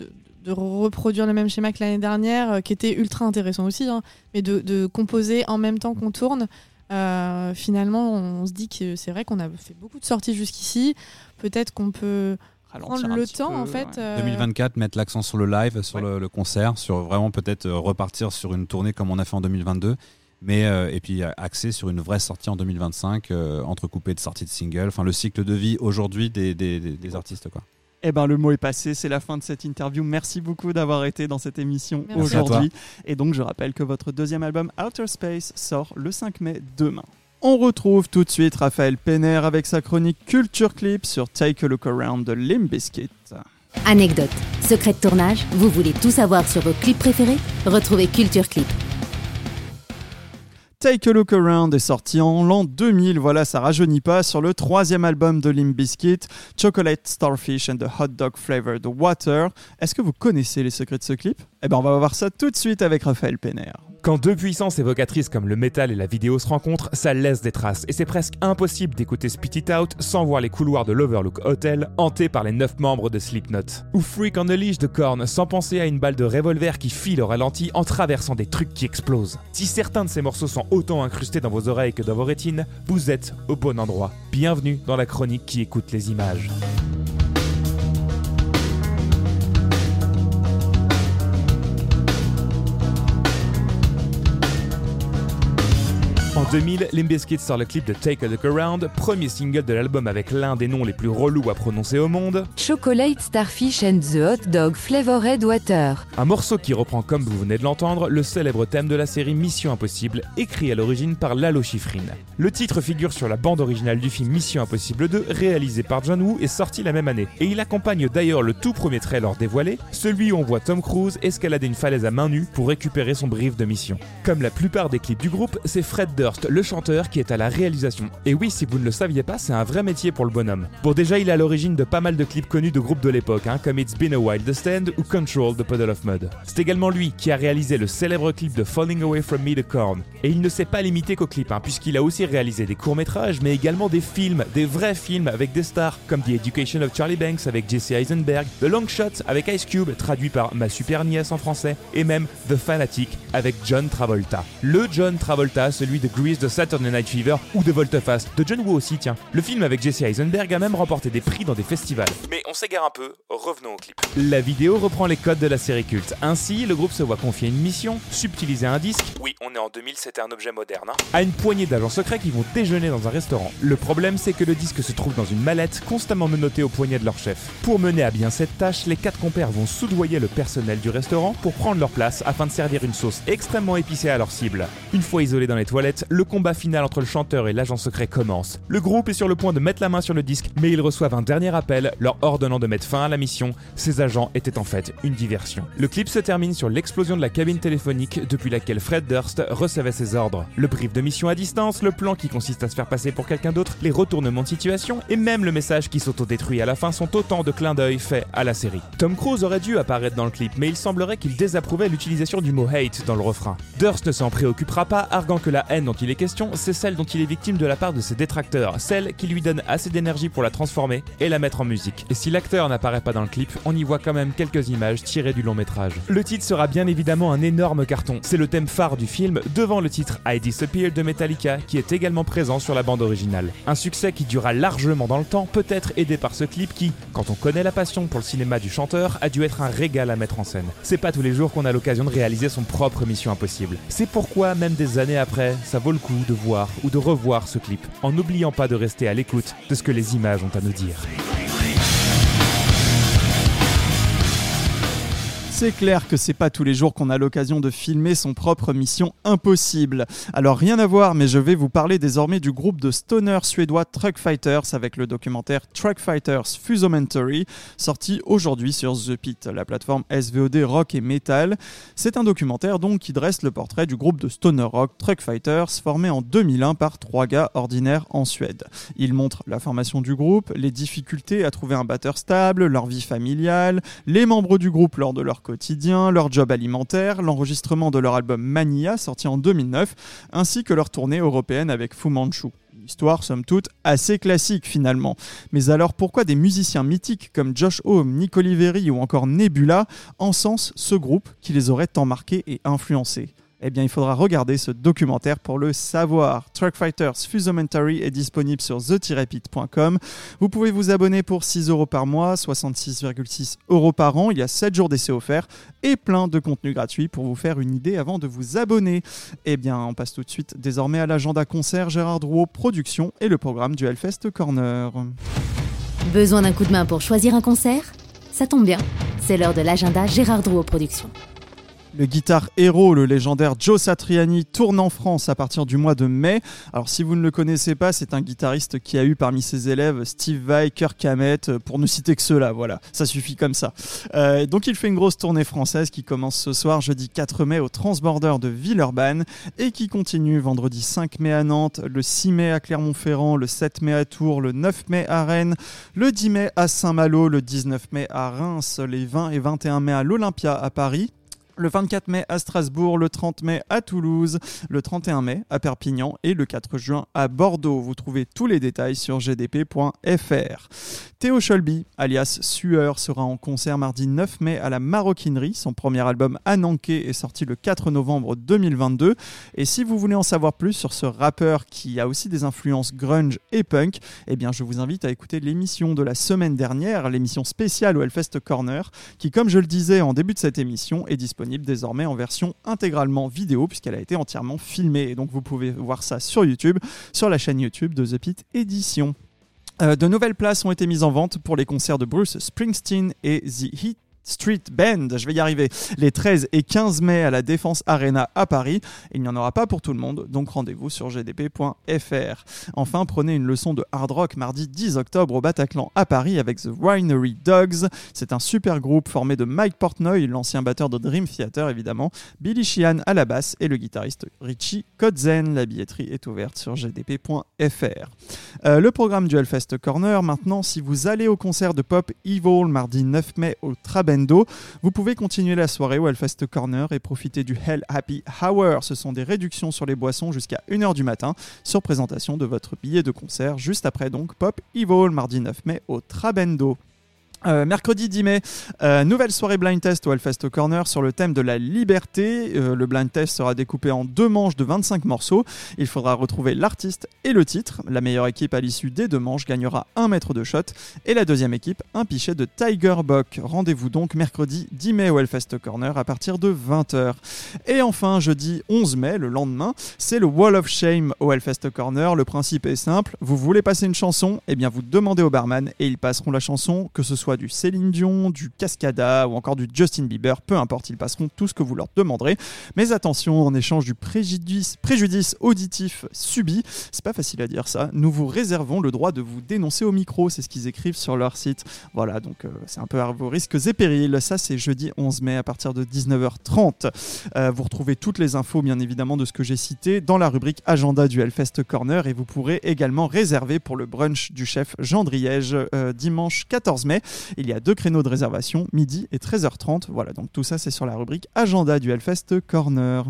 reproduire le même schéma que l'année dernière, qui était ultra intéressant aussi, hein, mais de, composer en même temps qu'on tourne? Finalement, on se dit que c'est vrai qu'on a fait beaucoup de sorties jusqu'ici. Peut-être qu'on peut Ralentir prendre le temps, peu, en fait. ouais. euh, 2024, mettre l'accent sur le live, sur Ouais. le, le concert, sur vraiment peut-être euh, repartir sur une tournée comme on a fait en 2022. Mais euh, et puis axer sur une vraie sortie en 2025, euh, entrecoupée de sorties de singles, enfin le cycle de vie aujourd'hui des, des, des- des artistes quoi. Eh ben, le mot est passé, c'est la fin de cette interview. Merci beaucoup d'avoir été dans cette émission aujourd'hui. Et donc, je rappelle que votre deuxième album, Outer Space, sort le 5 mai demain. On retrouve tout de suite Raphaël Penner avec sa chronique Culture Clip sur Take a Look Around de Limp Bizkit. Anecdote, secret de tournage, vous voulez tout savoir sur vos clips préférés? Retrouvez Culture Clip. Take a Look Around est sorti en l'an 2000, voilà, ça rajeunit pas, sur le troisième album de Limp Bizkit, Chocolate Starfish and the Hot Dog Flavored Water. Est-ce que vous connaissez les secrets de ce clip? Eh ben, on va voir ça tout de suite avec Raphaël Penner. Quand deux puissances évocatrices comme le métal et la vidéo se rencontrent, ça laisse des traces, et c'est presque impossible d'écouter Spit It Out sans voir les couloirs de l'Overlook Hotel hantés par les neuf membres de Slipknot. Ou Freak on the Leash de Korn sans penser à une balle de revolver qui file au ralenti en traversant des trucs qui explosent. Si certains de ces morceaux sont autant incrustés dans vos oreilles que dans vos rétines, vous êtes au bon endroit. Bienvenue dans la chronique qui écoute les images. En 2000, Limp Bizkit sort le clip de Take a Look Around, premier single de l'album avec l'un des noms les plus relous à prononcer au monde, Chocolate Starfish and the Hot Dog Flavored Water. un morceau qui reprend comme vous venez de l'entendre le célèbre thème de la série Mission Impossible, écrit à l'origine par Lalo Schifrin. Le titre figure sur la bande originale du film Mission Impossible 2, réalisé par John Woo et sorti la même année. Et il accompagne d'ailleurs le tout premier trailer dévoilé, celui où on voit Tom Cruise escalader une falaise à main nue pour récupérer son brief de mission. Comme la plupart des clips du groupe, c'est Fred Durst, le chanteur, qui est à la réalisation. Et oui, si vous ne le saviez pas, c'est un vrai métier pour le bonhomme. Bon, déjà, il est à l'origine de pas mal de clips connus de groupes de l'époque, hein, comme It's Been a While The Stand ou Control de Puddle of Mud. C'est également lui qui a réalisé le célèbre clip de Falling Away From Me de Korn. Et il ne s'est pas limité qu'aux clips, hein, puisqu'il a aussi réalisé des courts-métrages, mais également des films, des vrais films avec des stars, comme The Education of Charlie Banks avec Jesse Eisenberg, The Long Shot avec Ice Cube, traduit par Ma Super Nièce en français, et même The Fanatic avec John Travolta. Le John Travolta, celui de Grease de Saturday Night Fever ou de Volteface, de John Woo aussi, tiens. Le film avec Jesse Eisenberg a même remporté des prix dans des festivals. Mais on s'égare un peu, revenons au clip. La vidéo reprend les codes de la série culte. Ainsi, le groupe se voit confier une mission, subtiliser un disque. Oui, on est en 2000, c'était un objet moderne. hein, à une poignée d'agents secrets qui vont déjeuner dans un restaurant. Le problème, c'est que le disque se trouve dans une mallette constamment menottée au poignet de leur chef. Pour mener à bien cette tâche, les quatre compères vont soudoyer le personnel du restaurant pour prendre leur place afin de servir une sauce extrêmement épicée à leur cible. Une fois isolés dans les toilettes, le combat final entre le chanteur et l'agent secret commence. Le groupe est sur le point de mettre la main sur le disque, mais ils reçoivent un dernier appel leur ordonnant de mettre fin à la mission. Ces agents étaient en fait une diversion. Le clip se termine sur l'explosion de la cabine téléphonique depuis laquelle Fred Durst recevait ses ordres. Le brief de mission à distance, le plan qui consiste à se faire passer pour quelqu'un d'autre, les retournements de situation et même le message qui s'autodétruit à la fin sont autant de clins d'œil faits à la série. Tom Cruise aurait dû apparaître dans le clip, mais il semblerait qu'il désapprouvait l'utilisation du mot hate dans le refrain. Durst ne s'en préoccupera pas, arguant que la haine dont il est question, c'est celle dont il est victime de la part de ses détracteurs, celle qui lui donne assez d'énergie pour la transformer et la mettre en musique. Et si l'acteur n'apparaît pas dans le clip, on y voit quand même quelques images tirées du long métrage. Le titre sera bien évidemment un énorme carton. C'est le thème phare du film, devant le titre I Disappear de Metallica, qui est également présent sur la bande originale. Un succès qui durera largement dans le temps, peut-être aidé par ce clip qui, quand on connaît la passion pour le cinéma du chanteur, a dû être un régal à mettre en scène. C'est pas tous les jours qu'on a l'occasion de réaliser son propre Mission Impossible. C'est pourquoi, même des années après, ça vaut le coup de voir ou de revoir ce clip, en n'oubliant pas de rester à l'écoute de ce que les images ont à nous dire. C'est clair que c'est pas tous les jours qu'on a l'occasion de filmer son propre Mission Impossible. Alors rien à voir, mais je vais vous parler désormais du groupe de stoner suédois Truck Fighters avec le documentaire Truck Fighters Fusomentary, sorti aujourd'hui sur The Pit, la plateforme SVOD rock et metal. C'est un documentaire donc qui dresse le portrait du groupe de stoner rock Truck Fighters, formé en 2001 par trois gars ordinaires en Suède. Il montre la formation du groupe, les difficultés à trouver un batteur stable, leur vie familiale, les membres du groupe lors de leur leur job alimentaire, l'enregistrement de leur album Mania sorti en 2009, ainsi que leur tournée européenne avec Fu Manchu. Histoire, somme toute, assez classique finalement. Mais alors pourquoi des musiciens mythiques comme Josh Homme, Nick Oliveri ou encore Nebula encensent ce groupe qui les aurait tant marqués et influencés? Eh bien, il faudra regarder ce documentaire pour le savoir. Truck Fighters Fusomentary est disponible sur the-pit.com. Vous pouvez vous abonner pour 6 euros par mois, 66,6 euros par an. Il y a 7 jours d'essai offerts et plein de contenu gratuit pour vous faire une idée avant de vous abonner. Eh bien, on passe tout de suite désormais à l'agenda concert Gérard Drouot Production et le programme du Hellfest Corner. Besoin d'un coup de main pour choisir un concert? Ça tombe bien, c'est l'heure de l'agenda Gérard Drouot Productions. Le guitare héros, le légendaire Joe Satriani, tourne en France à partir du mois de mai. Alors si vous ne le connaissez pas, c'est un guitariste qui a eu parmi ses élèves Steve Vai, Kirk euh, pour ne citer que ceux-là, voilà, ça suffit comme ça. Euh, donc il fait une grosse tournée française qui commence ce soir, jeudi 4 mai, au Transborder de Villeurbanne et qui continue vendredi 5 mai à Nantes, le 6 mai à Clermont-Ferrand, le 7 mai à Tours, le 9 mai à Rennes, le 10 mai à Saint-Malo, le 19 mai à Reims, les 20 et 21 mai à l'Olympia à Paris le 24 mai à Strasbourg, le 30 mai à Toulouse, le 31 mai à Perpignan et le 4 juin à Bordeaux. Vous trouvez tous les détails sur gdp.fr. Théo Scholby, alias Sueur, sera en concert mardi 9 mai à la Maroquinerie. Son premier album Ananké est sorti le 4 novembre 2022. Et si vous voulez en savoir plus sur ce rappeur qui a aussi des influences grunge et punk, eh bien je vous invite à écouter l'émission de la semaine dernière, l'émission spéciale au Hellfest Corner, qui comme je le disais en début de cette émission est disponible désormais en version intégralement vidéo puisqu'elle a été entièrement filmée. Et donc vous pouvez voir ça sur YouTube, sur la chaîne YouTube de The Pit Edition. Euh, de nouvelles places ont été mises en vente pour les concerts de Bruce Springsteen et The Heat Street Band, je vais y arriver, les 13 et 15 mai à la Défense Arena à Paris. Il n'y en aura pas pour tout le monde, donc rendez-vous sur gdp.fr. Enfin, prenez une leçon de hard rock mardi 10 octobre au Bataclan à Paris avec The Winery Dogs. C'est un super groupe formé de Mike Portnoy, l'ancien batteur de Dream Theater évidemment, Billy Sheehan à la basse et le guitariste Richie Kotzen. La billetterie est ouverte sur gdp.fr. Euh, le programme du Hellfest Corner, maintenant, si vous allez au concert de Pop Evil mardi 9 mai au Vous pouvez continuer la soirée au Hellfest Corner et profiter du Hell Happy Hour. Ce sont des réductions sur les boissons jusqu'à 1h du matin sur présentation de votre billet de concert juste après donc Pop Evil mardi 9 mai au Trabendo. Euh, mercredi 10 mai, euh, nouvelle soirée blind test au Hellfest Corner sur le thème de la liberté. Euh, le blind test sera découpé en deux manches de 25 morceaux. Il faudra retrouver l'artiste et le titre. La meilleure équipe à l'issue des deux manches gagnera un mètre de shot et la deuxième équipe un pichet de Tiger Buck. Rendez-vous donc mercredi 10 mai au Hellfest Corner à partir de 20h. Et enfin, jeudi 11 mai, le lendemain, c'est le Wall of Shame au Hellfest Corner. Le principe est simple, vous voulez passer une chanson, et bien vous demandez au barman et ils passeront la chanson, que ce soit du Céline Dion, du Cascada ou encore du Justin Bieber, peu importe, ils passeront tout ce que vous leur demanderez. Mais attention, en échange du préjudice, auditif subi, c'est pas facile à dire ça, nous vous réservons le droit de vous dénoncer au micro, c'est ce qu'ils écrivent sur leur site. Voilà, donc euh, c'est un peu à vos risques et périls. Ça, c'est jeudi 11 mai à partir de 19h30. Euh, vous retrouvez toutes les infos, bien évidemment, de ce que j'ai cité dans la rubrique agenda du Hellfest Corner et vous pourrez également réserver pour le brunch du chef Jean Driège euh, dimanche 14 mai. Il y a deux créneaux de réservation, midi et 13h30. Voilà, donc tout ça c'est sur la rubrique agenda du Hellfest Corner.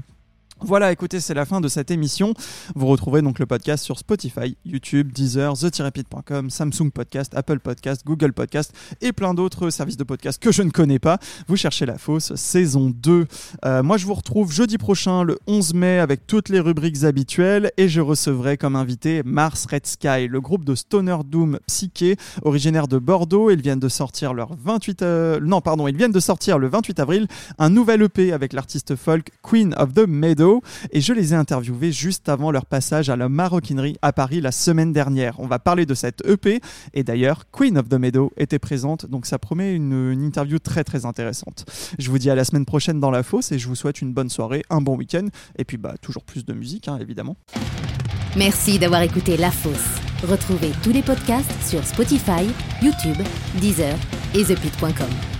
Voilà, écoutez, c'est la fin de cette émission. Vous retrouverez donc le podcast sur Spotify, YouTube, Deezer, TheTirapid.com, Samsung Podcast, Apple Podcast, Google Podcast et plein d'autres services de podcast que je ne connais pas. Vous cherchez la fausse saison 2. Euh, moi, je vous retrouve jeudi prochain, le 11 mai, avec toutes les rubriques habituelles et je recevrai comme invité Mars Red Sky, le groupe de Stoner Doom Psyché, originaire de Bordeaux. Ils viennent de sortir leur 28, euh, non, pardon, ils viennent de sortir le 28 avril un nouvel EP avec l'artiste folk Queen of the Meadow et je les ai interviewés juste avant leur passage à la maroquinerie à Paris la semaine dernière. On va parler de cette EP et d'ailleurs Queen of the Meadow était présente donc ça promet une, interview très très intéressante. Je vous dis à la semaine prochaine dans la fosse et je vous souhaite une bonne soirée, un bon week-end et puis bah toujours plus de musique hein, évidemment. Merci d'avoir écouté La Fosse. Retrouvez tous les podcasts sur Spotify, YouTube, Deezer et ThePit.com.